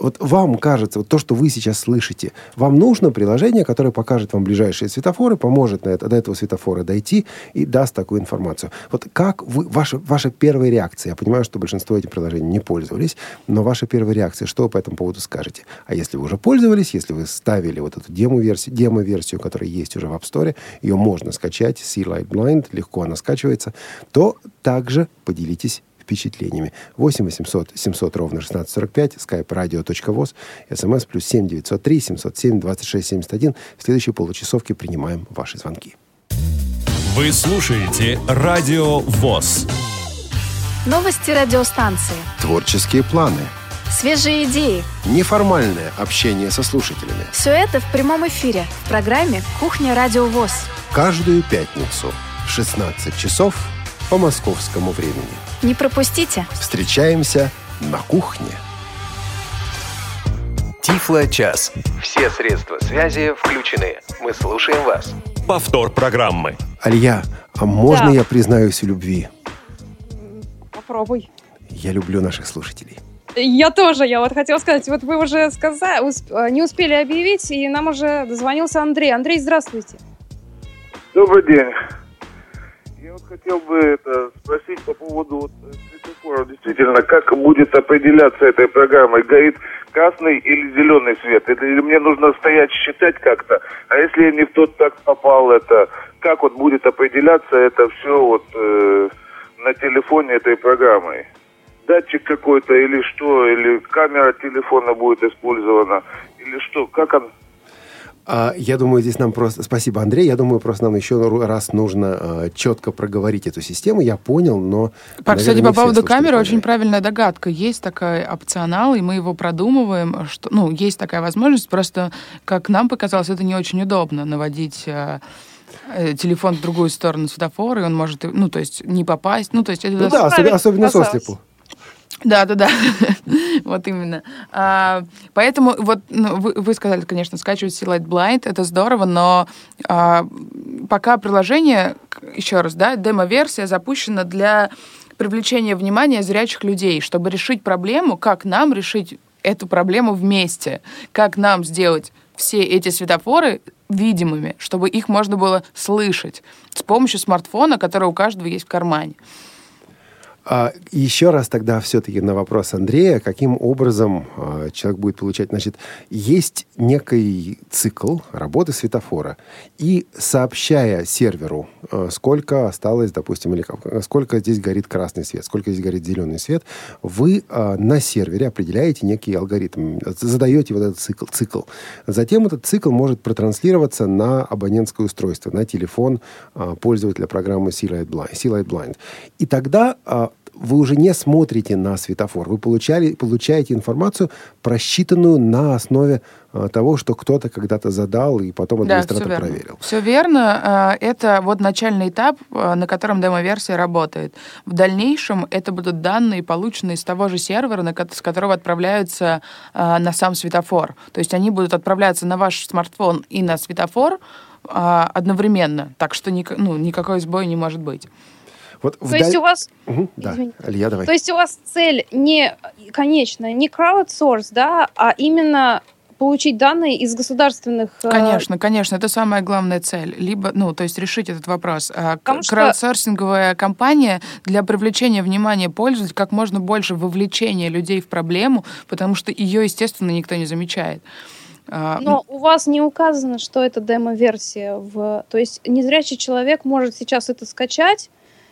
Вот вам кажется, вот то, что вы сейчас слышите, вам нужно приложение, которое покажет вам ближайшие светофоры, поможет на это, до этого светофора дойти и даст такую информацию. Вот как вы, ваша, ваша первая реакция, я понимаю, что большинство этих приложений не пользовались, но ваша первая реакция, что вы по этому поводу скажете? А если вы уже пользовались, если вы ставили вот эту демо-версию, демо-версию, которая есть уже в App Store, ее можно скачать, Sea Light Blind, легко она скачивается, то также поделитесь впечатлениями. 8 800 700 ровно 1645, skype radio.voz, смс плюс 7 903 707 26 71. В следующей получасовке принимаем ваши звонки. Вы слушаете Радио ВОЗ. Новости радиостанции. Творческие планы. Свежие идеи. Неформальное общение со слушателями. Все это в прямом эфире в программе «Кухня Радио ВОЗ». Каждую пятницу в 16 часов по московскому времени. Не пропустите. Встречаемся на кухне. Тифло-час. Все средства связи включены. Мы слушаем вас. Повтор программы. Алия, а можно Да. я признаюсь в любви? Попробуй. Я люблю наших слушателей. Я тоже, я вот хотела сказать, вот вы уже сказали, не успели объявить, и нам уже дозвонился Андрей. Андрей, здравствуйте. Добрый день. Вот хотел бы это спросить по поводу вот, э, светофоров. Действительно, как будет определяться этой программой? Горит красный или зеленый свет? Это, или мне нужно стоять считать как-то? А если я не в тот так попал, это как вот будет определяться это все вот э, на телефоне этой программой? Датчик какой-то или что? Или камера телефона будет использована? Или что? Как он... А, я думаю, здесь нам просто... Спасибо, Андрей. Я думаю, просто нам еще раз нужно а, четко проговорить эту систему. Я понял, но... Кстати, по поводу камеры очень правильная догадка. Есть такой опционал, и мы его продумываем. Что, ну, есть такая возможность, просто, как нам показалось, это не очень удобно наводить э, э, телефон в другую сторону светофора, и он может, ну, то есть, не попасть. Ну, то есть, это Ну да, особенно, Правильно особенно казалось. сослепу. Да, да, да. вот именно. А, поэтому вот ну, вы, вы сказали, конечно, скачивать Light Blind, это здорово, но а, пока приложение, еще раз, да, демо-версия запущена для привлечения внимания зрячих людей, чтобы решить проблему, как нам решить эту проблему вместе, как нам сделать все эти светофоры видимыми, чтобы их можно было слышать с помощью смартфона, который у каждого есть в кармане. А, еще раз тогда все-таки на вопрос Андрея, каким образом а, человек будет получать... Значит, есть некий цикл работы светофора, и сообщая серверу, а, сколько осталось, допустим, или сколько здесь горит красный свет, сколько здесь горит зеленый свет, вы а, на сервере определяете некий алгоритм, задаете вот этот цикл. цикл. Затем этот цикл может протранслироваться на абонентское устройство, на телефон а, пользователя программы Sea Light Blind. Sea Light Blind. И тогда а, вы уже не смотрите на светофор, вы получали, получаете информацию, просчитанную на основе а, того, что кто-то когда-то задал, и потом Да, администратор все верно. проверил. Все верно. А, Это вот начальный этап, а, на котором демо-версия работает. В дальнейшем это будут данные, полученные с того же сервера, с которого отправляются на сам светофор. То есть они будут отправляться на ваш смартфон и на светофор одновременно. Так что ну, никакой сбой не может быть. Вот То есть у вас Мгм, да, Извините. Алья, давай. То есть у вас цель не конечная, не краудсорс, да, а именно получить данные из государственных... э, Конечно, конечно, это самая главная цель. Либо, ну, то есть решить этот вопрос. А, Потому что- Краудсорсинговая компания для привлечения внимания пользователей, как можно больше вовлечения людей в проблему, потому что ее, естественно, никто не замечает. А, Но у вас не указано, что это демо-версия. В... То есть незрячий человек может сейчас это скачать,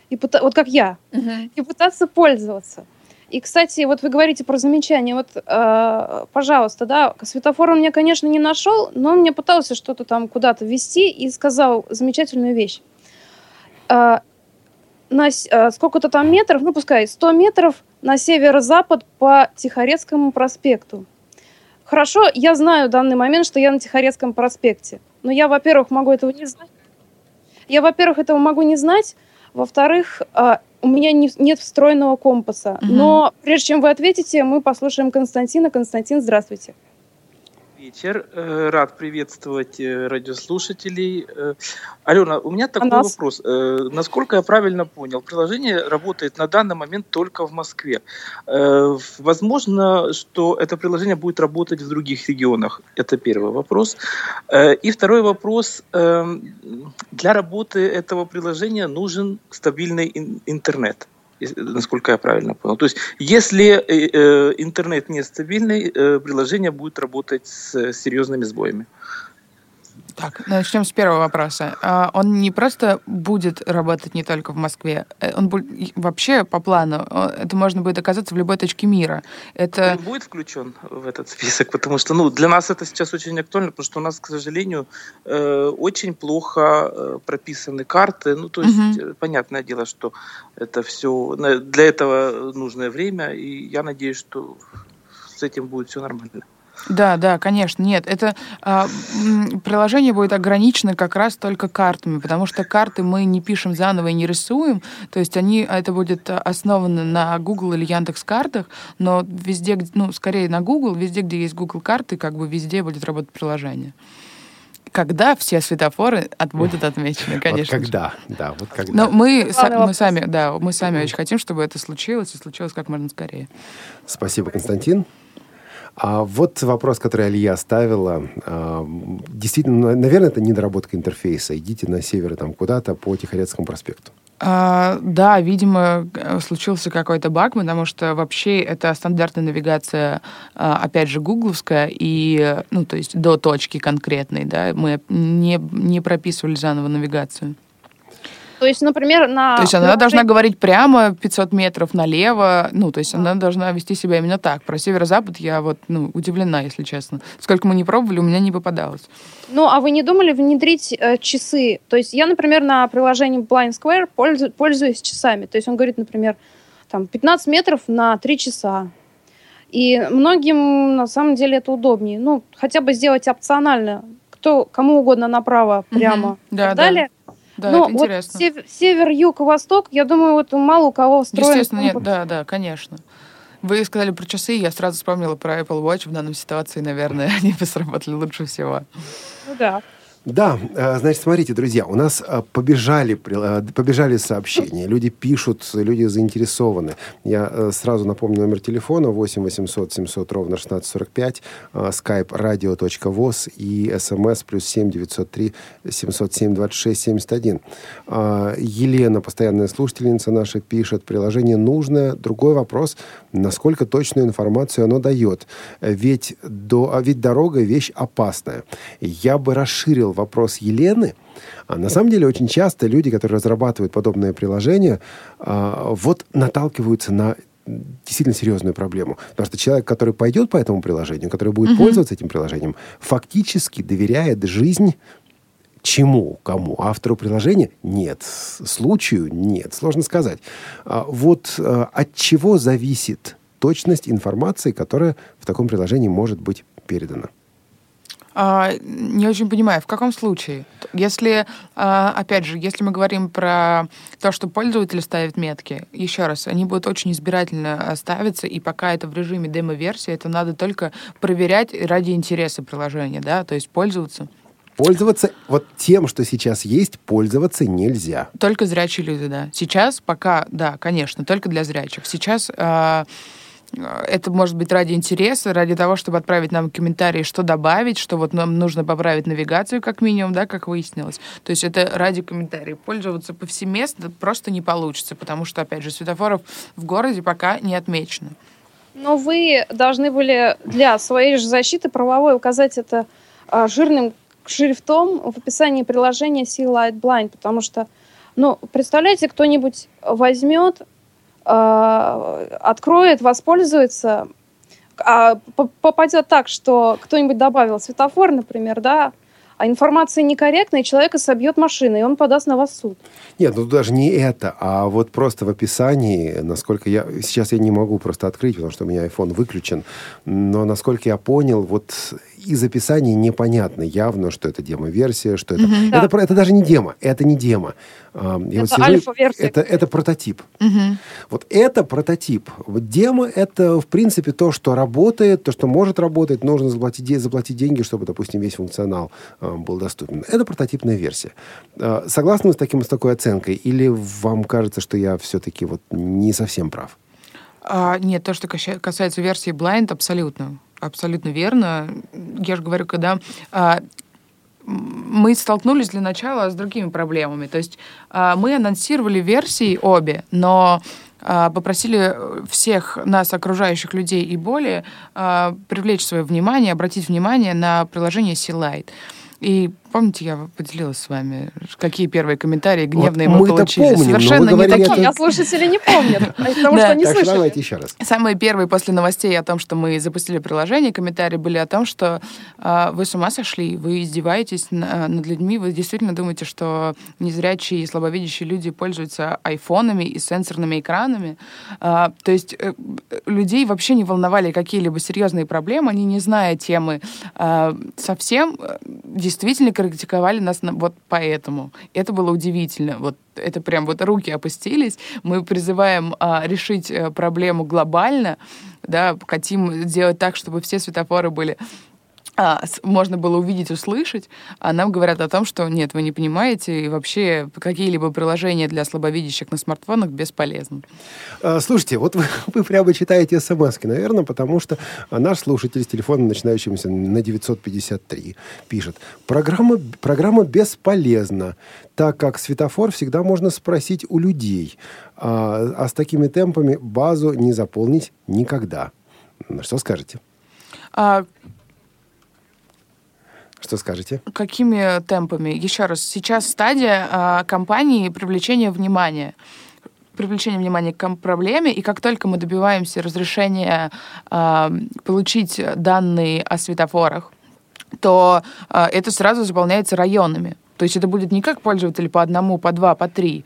и пыта- вот как я, мгм. и пытаться пользоваться. И, кстати, вот вы говорите про замечания. Вот, э, пожалуйста, да, светофор он меня, конечно, не нашел, но он мне пытался что-то там куда-то ввести и сказал замечательную вещь. Э, на э, сколько-то там метров, ну, пускай 100 метров на северо-запад по Тихорецкому проспекту. Хорошо, я знаю в данный момент, что я на Тихорецком проспекте. Но я, во-первых, могу этого не знать. Я, во-первых, этого могу не знать. Во-вторых, а, у меня не- нет встроенного компаса. Мгм. Но прежде чем вы ответите, мы послушаем Константина. Константин, здравствуйте. Вечер. Э, Рад приветствовать э, радиослушателей. Э, Алена, у меня такой нас? вопрос. Насколько я правильно понял, приложение работает на данный момент только в Москве. Возможно, что это приложение будет работать в других регионах. Это первый вопрос. И второй вопрос. Для работы этого приложения нужен стабильный ин- интернет насколько я правильно понял. То есть, если э, э, интернет нестабильный, э, приложение будет работать с э, серьезными сбоями. Так, начнем с первого вопроса. А, Он не просто будет работать не только в Москве, э, он будет вообще по плану, это можно будет оказаться в любой точке мира. Это Он будет включен в этот список, потому что ну, для нас это сейчас очень актуально, потому что у нас, к сожалению, э, очень плохо э, прописаны карты. Ну, то есть, э, понятное дело, что это все для этого нужное время, и я надеюсь, что с этим будет все нормально. Да, да, конечно, нет. Это а, приложение будет ограничено как раз только картами, потому что карты мы не пишем заново и не рисуем. То есть они, это будет основано на Google или Яндекс картах, но везде, где- ну, скорее на Google, везде, где есть Google карты, как бы везде будет работать приложение. Когда все светофоры от, будут отмечены, Вот конечно. же. когда, да, вот когда. Но мы, са- мы сами, да, мы сами очень хотим, чтобы это случилось, и случилось как можно скорее. Спасибо, Константин. А вот вопрос, который Алия ставила. А, Действительно, наверное, это недоработка интерфейса. Идите на север там куда-то по Тихорецкому проспекту. А, да, видимо, э, случился какой-то баг, потому что вообще это стандартная навигация, а, опять же, гугловская, и, ну, то есть до точки конкретной, да, мы не, не прописывали заново навигацию. То есть, например, на... То есть она должна говорить прямо 500 метров налево, ну, то есть она должна вести себя именно так. Про северо-запад я вот, ну, удивлена, если честно. Сколько мы не пробовали, у меня не попадалось. Ну, а вы не думали внедрить э, часы? То есть я, например, на приложении Blind Square пользу- пользуюсь часами. То есть он говорит, например, там 15 метров на 3 часа. И многим на самом деле это удобнее. Ну, хотя бы сделать опционально. Кто, кому угодно направо, прямо и Да, так да. далее. Да, Но это вот интересно. сев- север, юг, восток, я думаю, вот мало у кого встроен. Естественно, нет, да, да, конечно. Вы сказали про часы, я сразу вспомнила про Apple Watch в данной ситуации, наверное, они бы сработали лучше всего. Ну да. Да, э, значит, смотрите, друзья, у нас э, побежали, э, побежали сообщения, люди пишут, люди заинтересованы. Я сразу напомню номер телефона 8 800 700 ровно 1645, э, skype radio.voz и смс плюс 7 903 707 26 71. А, Елена, постоянная слушательница наша, пишет, приложение нужное. Другой вопрос, насколько точную информацию оно дает. Ведь, до, а ведь дорога вещь опасная. Я бы расширил вопрос Елены. А на самом деле очень часто люди, которые разрабатывают подобные приложения, а, вот наталкиваются на действительно серьезную проблему. Потому что человек, который пойдет по этому приложению, который будет пользоваться этим приложением, фактически доверяет жизнь Чему? Кому? Автору приложения? Нет. Случаю? Нет. Сложно сказать. А Вот э, от чего зависит точность информации, которая в таком приложении может быть передана? А, не очень понимаю, в каком случае? Если, а, опять же, если мы говорим про то, что пользователь ставит метки, еще раз, они будут очень избирательно а, ставиться, и пока это в режиме демо-версии, это надо только проверять ради интереса приложения, да, то есть пользоваться Пользоваться вот тем, что сейчас есть, пользоваться нельзя. Только зрячие люди, да. Сейчас пока, да, конечно, только для зрячих. Сейчас э, это может быть ради интереса, ради того, чтобы отправить нам комментарии, что добавить, что вот нам нужно поправить навигацию, как минимум, да, как выяснилось. То есть это ради комментариев. Пользоваться повсеместно просто не получится, потому что, опять же, светофоров в городе пока не отмечено. Но вы должны были для своей же защиты правовой указать это а, жирным шрифтом в описании приложения Sea Light Blind, потому что, ну, представляете, кто-нибудь возьмет, э, откроет, воспользуется, а попадет так, что кто-нибудь добавил светофор, например, да, а информация некорректная, и человека собьет машина, и он подаст на вас суд. Нет, ну даже не это, а вот просто в описании, насколько я... Сейчас я не могу просто открыть, потому что у меня iPhone выключен, но насколько я понял, вот из описания непонятно явно, что это демо-версия, что это... Мгм. Это, Да. про- это даже не демо, это не демо. Я вот Это сижу и- альфа-версия. Это, это прототип. Мгм. Вот это прототип. Вот демо — это, в принципе, то, что работает, то, что может работать. Нужно заплатить, заплатить деньги, чтобы, допустим, весь функционал был доступен. Это прототипная версия. Э, согласны вы с, таким, с такой оценкой? Или вам кажется, что я все-таки вот не совсем прав? А, нет, то, что касается версии Blind, абсолютно. Абсолютно верно. Я же говорю, когда а, мы столкнулись для начала с другими проблемами. То есть а, мы анонсировали версии обе, но а, попросили всех нас, окружающих людей и более, а, привлечь свое внимание, обратить внимание на приложение Sea-Light. И помните, я поделилась с вами, какие первые комментарии гневные мы мы-то получили. помним, Совершенно не такие. это- А слушатели не помнят, потому Да. что не так что слышали. давайте еще раз. Самые первые после новостей о том, что мы запустили приложение, комментарии были о том, что а, вы с ума сошли, вы издеваетесь на- над людьми, вы действительно думаете, что незрячие и слабовидящие люди пользуются айфонами и сенсорными экранами. А, то есть э, людей вообще не волновали какие-либо серьезные проблемы, они, не зная темы а, совсем, э, действительно критиковали нас на- вот поэтому. Это было удивительно. Вот это прям вот руки опустились. Мы призываем а, решить э, проблему глобально, да, хотим сделать так, чтобы все светофоры были а, можно было увидеть, услышать, а нам говорят о том, что нет, вы не понимаете, и вообще какие-либо приложения для слабовидящих на смартфонах бесполезны. А, Слушайте, вот вы, вы прямо читаете смс наверное, потому что наш слушатель с телефоном, начинающимся на 953, пишет. Программа, программа бесполезна, так как светофор всегда можно спросить у людей, а, а с такими темпами базу не заполнить никогда. Что скажете? А Что скажете? какими темпами? Еще раз, сейчас стадия а, кампании привлечения внимания привлечение внимания к проблеме, и как только мы добиваемся разрешения а, получить данные о светофорах, то а, это сразу заполняется районами. То есть это будет не как пользователи по одному, по два, по три.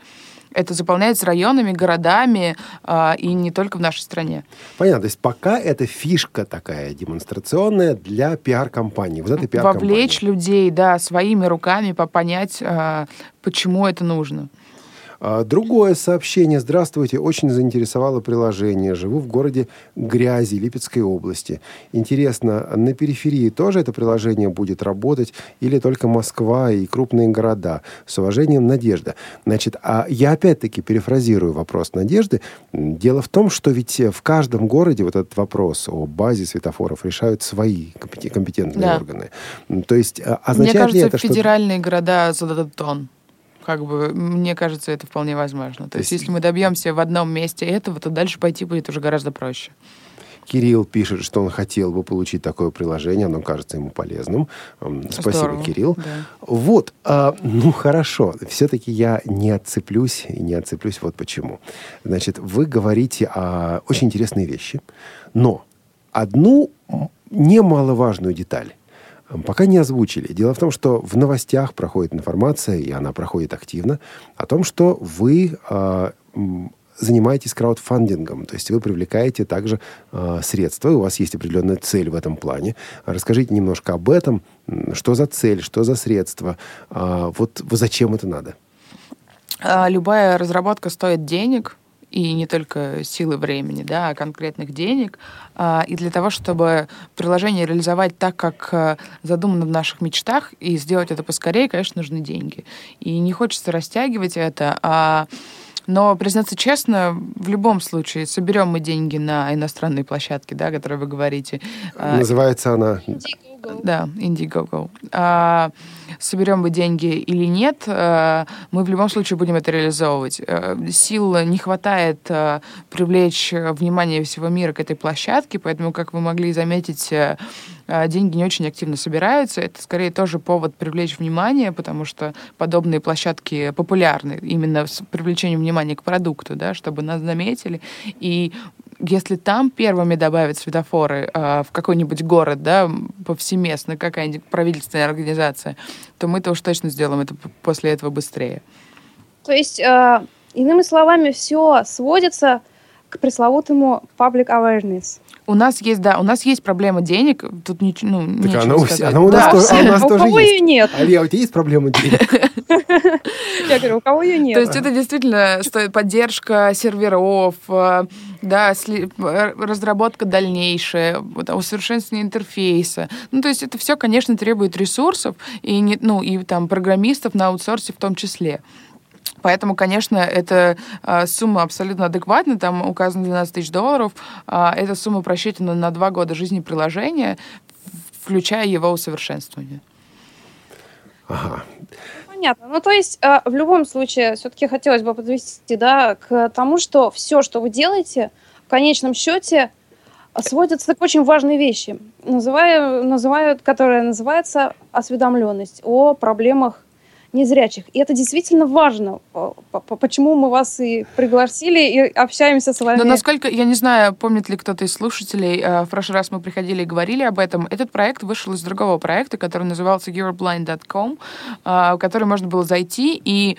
Это заполняется районами, городами, а, и не только в нашей стране. Понятно, то есть пока это фишка такая демонстрационная для пиар-компании. Вот это пиар-компания. Вовлечь людей, да, своими руками, по- понять, а, почему это нужно. А, Другое сообщение. Здравствуйте. Очень заинтересовало приложение. Живу в городе Грязи Липецкой области. Интересно, на периферии тоже это приложение будет работать или только Москва и крупные города? С уважением, Надежда. Значит, а я опять-таки перефразирую вопрос Надежды. Дело в том, что ведь в каждом городе вот этот вопрос о базе светофоров решают свои компетен- компетентные Да. органы. То есть а, Мне означает ли кажется, это, что... федеральные города зададут тон. Как бы, мне кажется, это вполне возможно. То есть, есть- если мы добьемся в одном месте этого, то дальше пойти будет уже гораздо проще. Кирилл пишет, что он хотел бы получить такое приложение, оно кажется ему полезным. Спасибо, Здорово, Кирилл. да. Вот, а, ну хорошо, все-таки я не отцеплюсь, и не отцеплюсь вот почему. Значит, вы говорите о очень интересные вещи, но одну немаловажную деталь пока не озвучили. Дело в том, что в новостях проходит информация, и она проходит активно, о том, что вы а, занимаетесь краудфандингом, то есть вы привлекаете также а, средства, у вас есть определенная цель в этом плане. Расскажите немножко об этом, что за цель, что за средства, а, вот, зачем это надо? Любая разработка стоит денег, и не только силы времени, да, а конкретных денег. А, и для того, чтобы приложение реализовать так, как а, задумано в наших мечтах, и сделать это поскорее, конечно, нужны деньги. И не хочется растягивать это, а но, признаться честно, в любом случае, соберем мы деньги на иностранные площадки, да, о которой вы говорите. А, Называется она... Да, Indiegogo. А, соберем мы деньги или нет, а, мы в любом случае будем это реализовывать. А, сил не хватает а, привлечь внимание всего мира к этой площадке, поэтому, как вы могли заметить, деньги не очень активно собираются. Это скорее тоже повод привлечь внимание, потому что подобные площадки популярны именно с привлечением внимания к продукту, да, чтобы нас заметили. И если там первыми добавят светофоры э, в какой-нибудь город, да, повсеместно, какая-нибудь правительственная организация, то мы-то уж точно сделаем это после этого быстрее. То есть, э, иными словами, все сводится к пресловутому public awareness. У нас есть, да, у нас есть проблема денег, тут ничего, ну, Так нечего она у, сказать. она у нас, Да. тоже, а у нас А у тоже кого есть. ее нет? Алия, у тебя есть проблема денег? Я говорю, у кого ее нет? То есть это действительно стоит поддержка серверов, э, да, э, разработка дальнейшая, вот, усовершенствование интерфейса. Ну, то есть это все, конечно, требует ресурсов и, ну, и там программистов на аутсорсе в том числе. Поэтому, конечно, эта а, сумма абсолютно адекватна, там указано 12 тысяч долларов. А, эта сумма просчитана на два года жизни приложения, включая его усовершенствование. Ага. Понятно. Ну, то есть, э, в любом случае, все-таки хотелось бы подвести, да, к тому, что все, что вы делаете, в конечном счете сводится к очень важной вещи, называю, называют, которая называется осведомленность о проблемах незрячих. И это действительно важно. По- Почему мы вас и пригласили, и общаемся с вами. Но насколько, я не знаю, помнит ли кто-то из слушателей, э, в прошлый раз мы приходили и говорили об этом. Этот проект вышел из другого проекта, который назывался euroblind.com, э, в который можно было зайти, и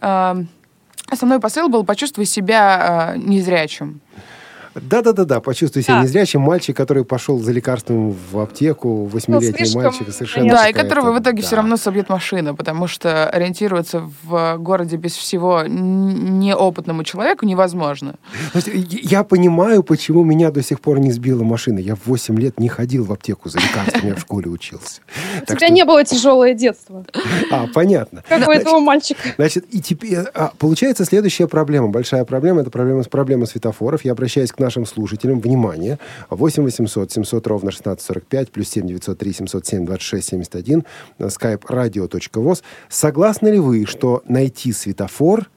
э, основной посыл был почувствовать себя э, незрячим. Да-да-да-да, почувствуй себя Да. незрячим. Мальчик, который пошел за лекарством в аптеку, восьмилетний слишком, мальчик, совершенно Да, и которого в итоге да. все равно собьет машина, потому что ориентироваться в городе без всего неопытному человеку невозможно. Я понимаю, почему меня до сих пор не сбила машина. Я в 8 лет не ходил в аптеку за лекарствами, я в школе учился. У тебя не было тяжелое детство, А, понятно. как у этого мальчика. Значит, и теперь а, получается следующая проблема, большая проблема, это проблема с проблема светофоров. Я обращаюсь к нашим слушателям. Внимание. 8 800 700 ровно 1645 плюс 7 903 707 26 71 skype radio.voz. Согласны ли вы, что найти светофор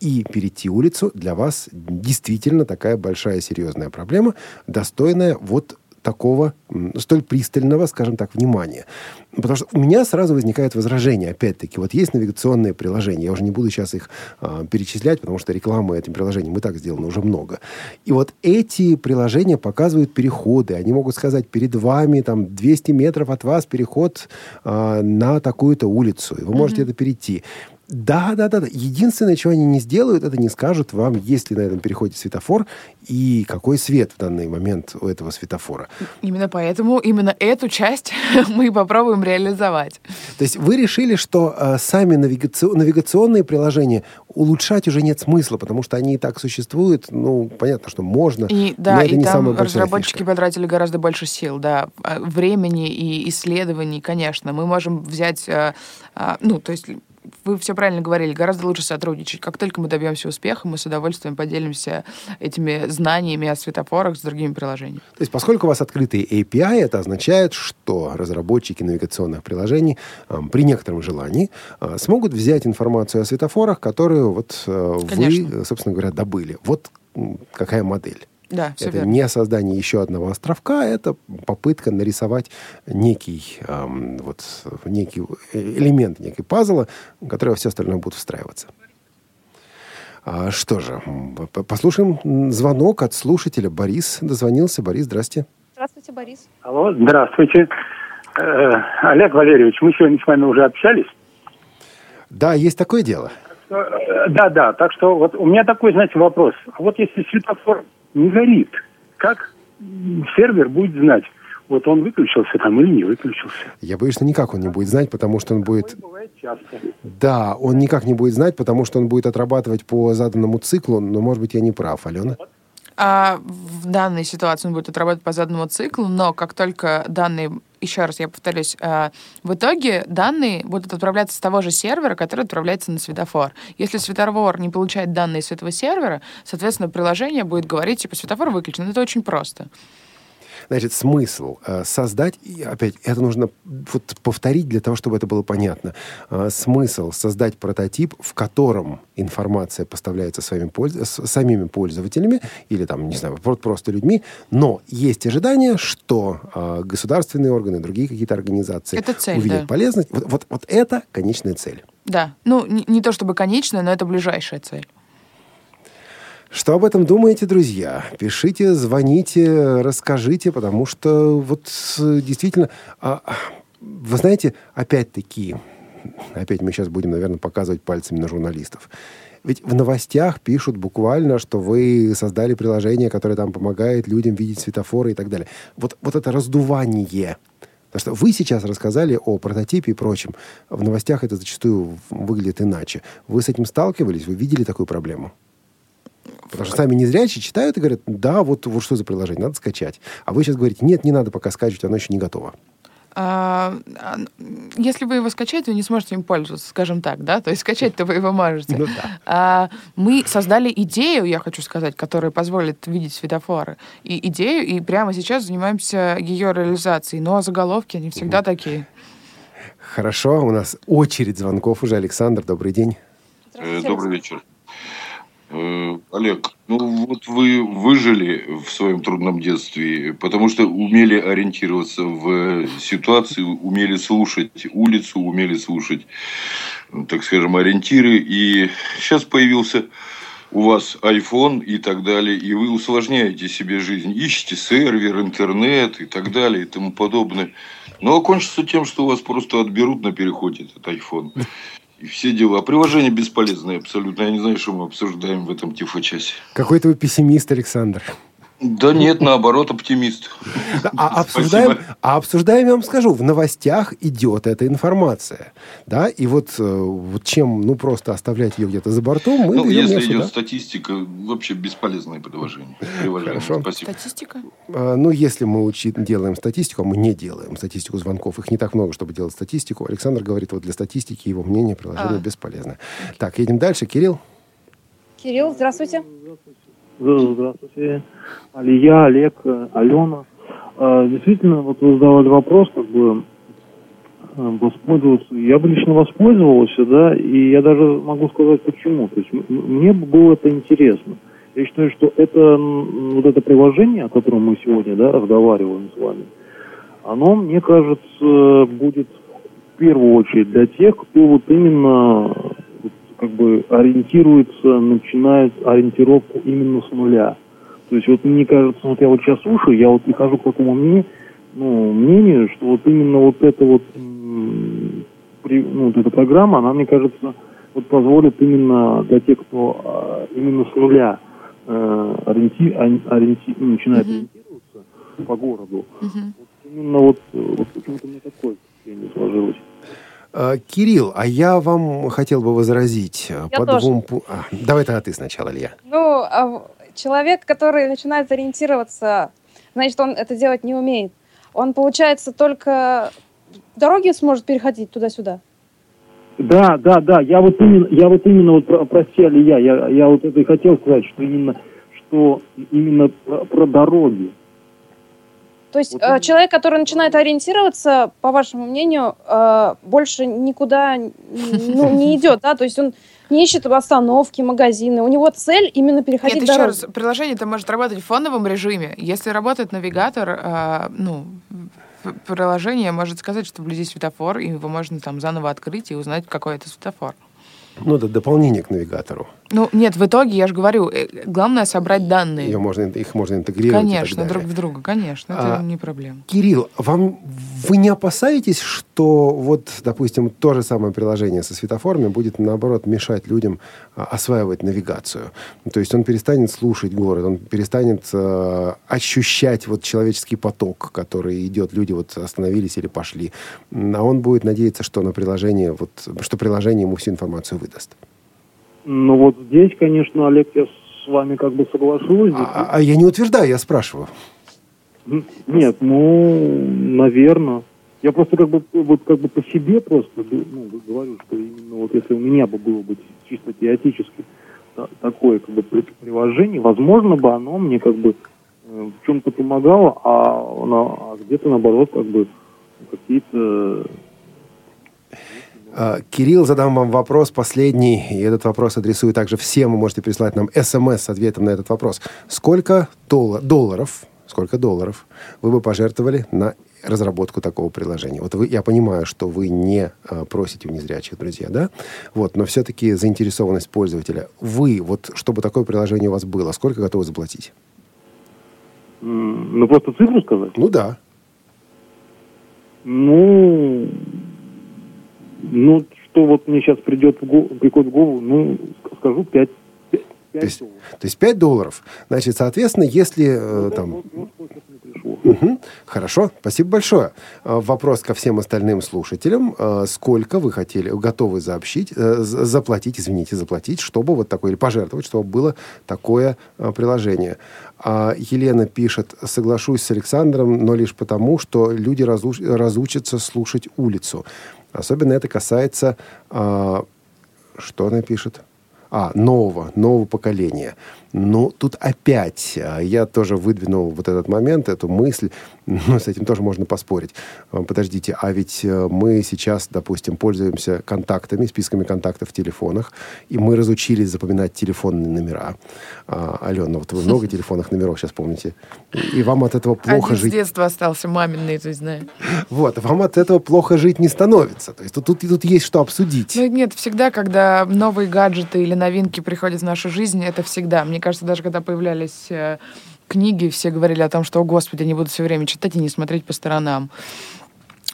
и перейти улицу для вас действительно такая большая серьезная проблема, достойная вот такого столь пристального, скажем так, внимания. Потому что у меня сразу возникает возражение, опять-таки, вот есть навигационные приложения, я уже не буду сейчас их а, перечислять, потому что рекламы этим приложениям и так сделано уже много. И вот эти приложения показывают переходы, они могут сказать, перед вами там 200 метров от вас переход а, на такую-то улицу, и вы можете это перейти. Да, да, да, да. Единственное, чего они не сделают, это не скажут вам, есть ли на этом переходе светофор и какой свет в данный момент у этого светофора. Именно поэтому именно эту часть мы попробуем реализовать. То есть вы решили, что э, сами навигаци- навигационные приложения улучшать уже нет смысла, потому что они и так существуют. Ну, понятно, что можно, И но да, это и не там самая разработчики фишка. потратили гораздо больше сил, да, а, времени и исследований, конечно. Мы можем взять, а, а, ну, то есть вы все правильно говорили, гораздо лучше сотрудничать. Как только мы добьемся успеха, мы с удовольствием поделимся этими знаниями о светофорах с другими приложениями. То есть, поскольку у вас открытые API, это означает, что разработчики навигационных приложений э, при некотором желании э, смогут взять информацию о светофорах, которую вот э, вы, собственно говоря, добыли. Вот какая модель. Да, все это верно. не создание еще одного островка, это попытка нарисовать некий, эм, вот, некий элемент, некий пазла, в который все остальное будет встраиваться. А, что же, послушаем звонок от слушателя. Борис дозвонился. Борис, здрасте. Здравствуйте, Борис. Алло, здравствуйте. Э, Олег Валерьевич, мы сегодня с вами уже общались. Да, есть такое дело. Э, Да, да, так что вот у меня такой, знаете, вопрос. А Вот если светофор не горит, как сервер будет знать, вот он выключился там или не выключился. Я боюсь, что никак он не будет знать, потому что он будет... Такое бывает часто. Да, он никак не будет знать, потому что он будет отрабатывать по заданному циклу, но, может быть, я не прав, Алена. А в данной ситуации он будет отрабатывать по заданному циклу, но как только данные, еще раз я повторюсь, а, в итоге данные будут отправляться с того же сервера, который отправляется на светофор. Если светофор не получает данные с этого сервера, соответственно, приложение будет говорить, типа, светофор выключен. Это очень просто. Значит, смысл э, создать, и опять, это нужно вот повторить для того, чтобы это было понятно. Э, смысл создать прототип, в котором информация поставляется своими польз- самими пользователями или там, не знаю, про- просто людьми, но есть ожидание, что э, государственные органы, другие какие-то организации Это цель, увидят да. полезность. Вот, вот, вот это конечная цель. Да. Ну, не, не то чтобы конечная, но это ближайшая цель. Что об этом думаете, друзья? Пишите, звоните, расскажите, потому что вот э, действительно, а, вы знаете, опять-таки, опять мы сейчас будем, наверное, показывать пальцами на журналистов. Ведь в новостях пишут буквально, что вы создали приложение, которое там помогает людям видеть светофоры и так далее. Вот, вот это раздувание. Потому что вы сейчас рассказали о прототипе и прочем. В новостях это зачастую выглядит иначе. Вы с этим сталкивались? Вы видели такую проблему? Потому что сами незрячие читают и говорят, да, вот, вот что за приложение, надо скачать. А вы сейчас говорите, нет, не надо пока скачивать, оно еще не готово. А, а, если вы его скачаете, вы не сможете им пользоваться, скажем так, да? То есть скачать-то вы его можете. Ну да. А, мы создали идею, я хочу сказать, которая позволит видеть светофоры. И идею, и прямо сейчас занимаемся ее реализацией. Но заголовки, они всегда такие. Хорошо, у нас очередь звонков уже. Александр, добрый день. Э, Добрый вечер. Э, Олег, ну вот вы выжили в своем трудном детстве, потому что умели ориентироваться в ситуации, умели слушать улицу, умели слушать, ну, так скажем, ориентиры. И сейчас появился у вас iPhone и так далее, и вы усложняете себе жизнь. Ищете сервер, интернет и так далее и тому подобное. Но окончится тем, что у вас просто отберут на переходе этот iPhone. И все дела. Приложение бесполезное абсолютно. Я не знаю, что мы обсуждаем в этом тифо-часе. Какой-то вы пессимист, Александр. Да нет, наоборот, оптимист. А обсуждаем, Спасибо. а обсуждаем, я вам скажу, в новостях идет эта информация. Да, и вот, э, вот чем, ну, просто оставлять ее где-то за бортом, мы Ну, если идет сюда. статистика, вообще бесполезное. Приложение. Хорошо. Спасибо. Статистика? А, Ну, если мы учи- делаем статистику, а мы не делаем статистику звонков, их не так много, чтобы делать статистику. Александр говорит, вот для статистики его мнение приложение А. бесполезно. Так, едем дальше. Кирилл? Кирилл, здравствуйте. Здравствуйте. Алия, Олег, э, Алена. Э, Действительно, вот вы задавали вопрос, как бы э, воспользоваться. Я бы лично воспользовался, да, и я даже могу сказать почему. То есть мне бы было это интересно. Я считаю, что это вот это приложение, о котором мы сегодня, да, разговариваем с вами, оно, мне кажется, будет в первую очередь для тех, кто вот именно как бы ориентируется, начинает ориентировку именно с нуля. То есть вот мне кажется, вот я вот сейчас слушаю, я вот прихожу к такому мнению, ну, мнению, что вот именно вот эта вот, ну, вот эта программа, она, мне кажется, вот позволит именно для тех, кто а, именно с нуля э, ориенти- ори- ориенти- ну, начинает Мгм. ориентироваться по городу, Мгм. именно вот, вот почему-то мне такое впечатление сложилось. Э, Кирилл, а я вам хотел бы возразить э, Я по тоже. двум... а, давай тогда ты сначала, Илья. Ну, а человек, который начинает ориентироваться, значит, он это делать не умеет. Он, получается, только дороги сможет переходить туда-сюда. Да, да, да. Я вот именно, я вот именно вот про, прости, Алия, я, я вот это и хотел сказать, что именно, что именно про, про дороги. То есть Вот э, человек, который начинает ориентироваться, по вашему мнению, э, больше никуда ну, не идет, да? То есть он не ищет остановки, магазины. У него цель именно переходить Нет, еще дорогу. раз, приложение-то может работать в фоновом режиме. Если работает навигатор, а, ну, приложение может сказать, что вблизи светофор, и его можно там заново открыть и узнать, какой это светофор. Ну, это дополнение к навигатору. Ну, нет, в итоге, я же говорю, э, главное собрать данные. Ее можно, их можно интегрировать Конечно, друг в друга, конечно, это А, не проблема. Кирилл, вам вы не опасаетесь, что вот, допустим, то же самое приложение со светофорами будет, наоборот, мешать людям а, осваивать навигацию? То есть он перестанет слушать город, он перестанет э, ощущать вот человеческий поток, который идет, люди вот остановились или пошли, а он будет надеяться, что на приложение, вот, что приложение ему всю информацию выдаст. Ну вот здесь, конечно, Олег, я с вами как бы соглашусь. А, а я не утверждаю, я спрашиваю. Нет, ну, наверное. Я просто как бы вот как бы по себе просто ну, говорю, что именно вот если у меня бы было бы чисто теоретически та- такое как бы при- приложение, возможно бы оно мне как бы э, в чем-то помогало, а, а где-то наоборот как бы какие-то А, Кирилл, задам вам вопрос последний, и этот вопрос адресую также всем. Вы можете прислать нам смс с ответом на этот вопрос. Сколько долла- долларов, сколько долларов вы бы пожертвовали на разработку такого приложения? Вот вы, я понимаю, что вы не а, просите у незрячих, друзья, да? Вот, но все-таки заинтересованность пользователя. Вы, вот, чтобы такое приложение у вас было, сколько готовы заплатить? ну просто цифру сказать. Ну да. Ну, ну что вот мне сейчас придет в голову, приходит в голову, ну ск- скажу пять. пять- То пять есть, долларов. то есть 5 долларов. Значит, соответственно, если э, там Вот. Мгм. Хорошо, спасибо большое. Э, Вопрос ко всем остальным слушателям. Э, Сколько вы хотели, готовы сообщить, э, заплатить, извините, заплатить, чтобы вот такое, или пожертвовать, чтобы было такое приложение? А Елена пишет, соглашусь с Александром, но лишь потому, что люди разуч- разучатся слушать улицу. Особенно это касается... а, что она пишет? А, нового, нового поколения. Ну, тут опять а, я тоже выдвинул вот этот момент, эту мысль. Ну, с этим тоже можно поспорить. А, Подождите, а ведь э, мы сейчас, допустим, пользуемся контактами, списками контактов в телефонах, и мы разучились запоминать телефонные номера. А, Алена, вот вы много телефонных номеров сейчас помните. И вам от этого плохо Один с жить. детства остался, мамин наизусть знаю. Вот, вам от этого плохо жить не становится. То есть тут, тут, тут есть что обсудить. Ну нет, всегда, когда новые гаджеты или новинки приходят в нашу жизнь, это всегда. Мне кажется, даже когда появлялись э, книги, все говорили о том, что, о господи, они будут все время читать и не смотреть по сторонам.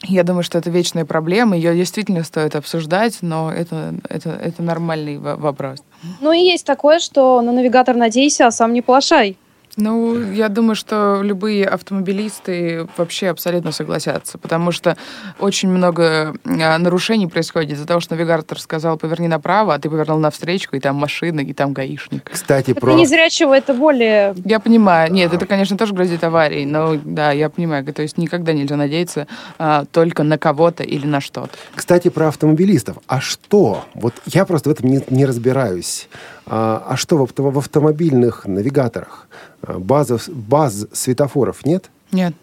Я думаю, что это вечная проблема, ее действительно стоит обсуждать, но это, это, это нормальный во- вопрос. Ну и есть такое, что на навигатор надейся, а сам не плашай. Ну, я думаю, что любые автомобилисты вообще абсолютно согласятся, потому что очень много а, нарушений происходит из-за того, что навигатор сказал поверни направо, а ты повернул навстречу, и там машина, и там гаишник. Кстати, Для про... незрячего это более... Я понимаю, нет, это, конечно, тоже грозит аварией, но да, я понимаю, то есть никогда нельзя надеяться а, только на кого-то или на что-то. Кстати, про автомобилистов. А что? Вот я просто в этом не, не разбираюсь. А, а что в, авто- в автомобильных навигаторах? А, Базов, баз светофоров нет? Нет.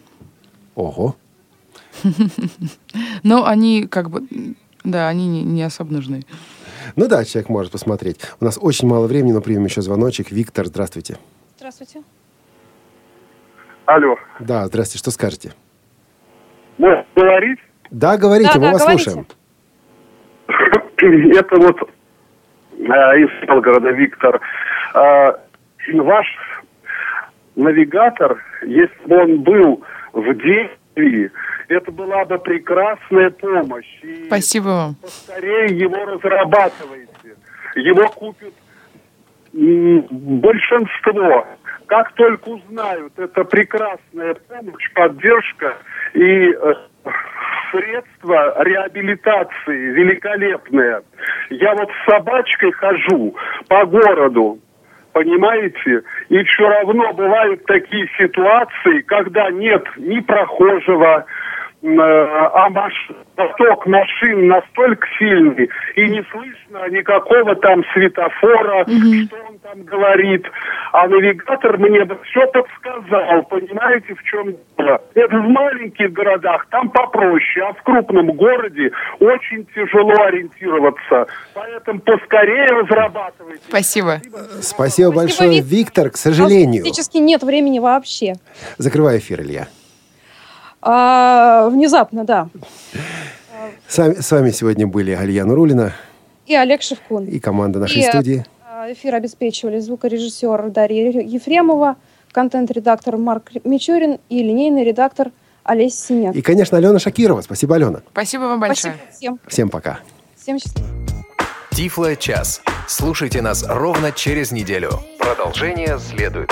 Ого. Но они как бы, да, они не, не особо нужны. Ну да, человек может посмотреть. У нас очень мало времени, но примем еще звоночек. Виктор, здравствуйте. Здравствуйте. Алло. Да, здравствуйте. Что скажете? Можно говорить? Да, говорите, Да, мы да, вас говорите. слушаем. Это вот из Белгорода Виктор. Э, ваш навигатор, если бы он был в действии, это была бы прекрасная помощь. И Спасибо вам. поскорее его разрабатывайте. Его купят большинство. Как только узнают, это прекрасная помощь, поддержка и э, средства реабилитации великолепные. Я вот с собачкой хожу по городу, понимаете? И все равно бывают такие ситуации, когда нет ни прохожего, а маш... поток машин настолько сильный, и не слышно никакого там светофора, что он там говорит. А навигатор мне бы все подсказал, понимаете, в чем дело. Это в маленьких городах, там попроще, а в крупном городе очень тяжело ориентироваться. Поэтому поскорее разрабатывайте. Спасибо. Спасибо большое, Вик- Виктор. К сожалению. Практически нет времени вообще. Закрывай эфир, Илья. А, внезапно, да. С вами, с вами сегодня были Альяна Рулина. И Олег Шевкун. И команда нашей И, студии. э, Эфир обеспечивали звукорежиссер Дарья Ефремова, контент-редактор Марк Мичурин и линейный редактор Олеся Синяк. И, конечно, Алена Шакирова. Спасибо, Алена. Спасибо вам большое. Спасибо всем. Всем пока. Всем счастливо. Тифло час. Слушайте нас ровно через неделю. Продолжение следует.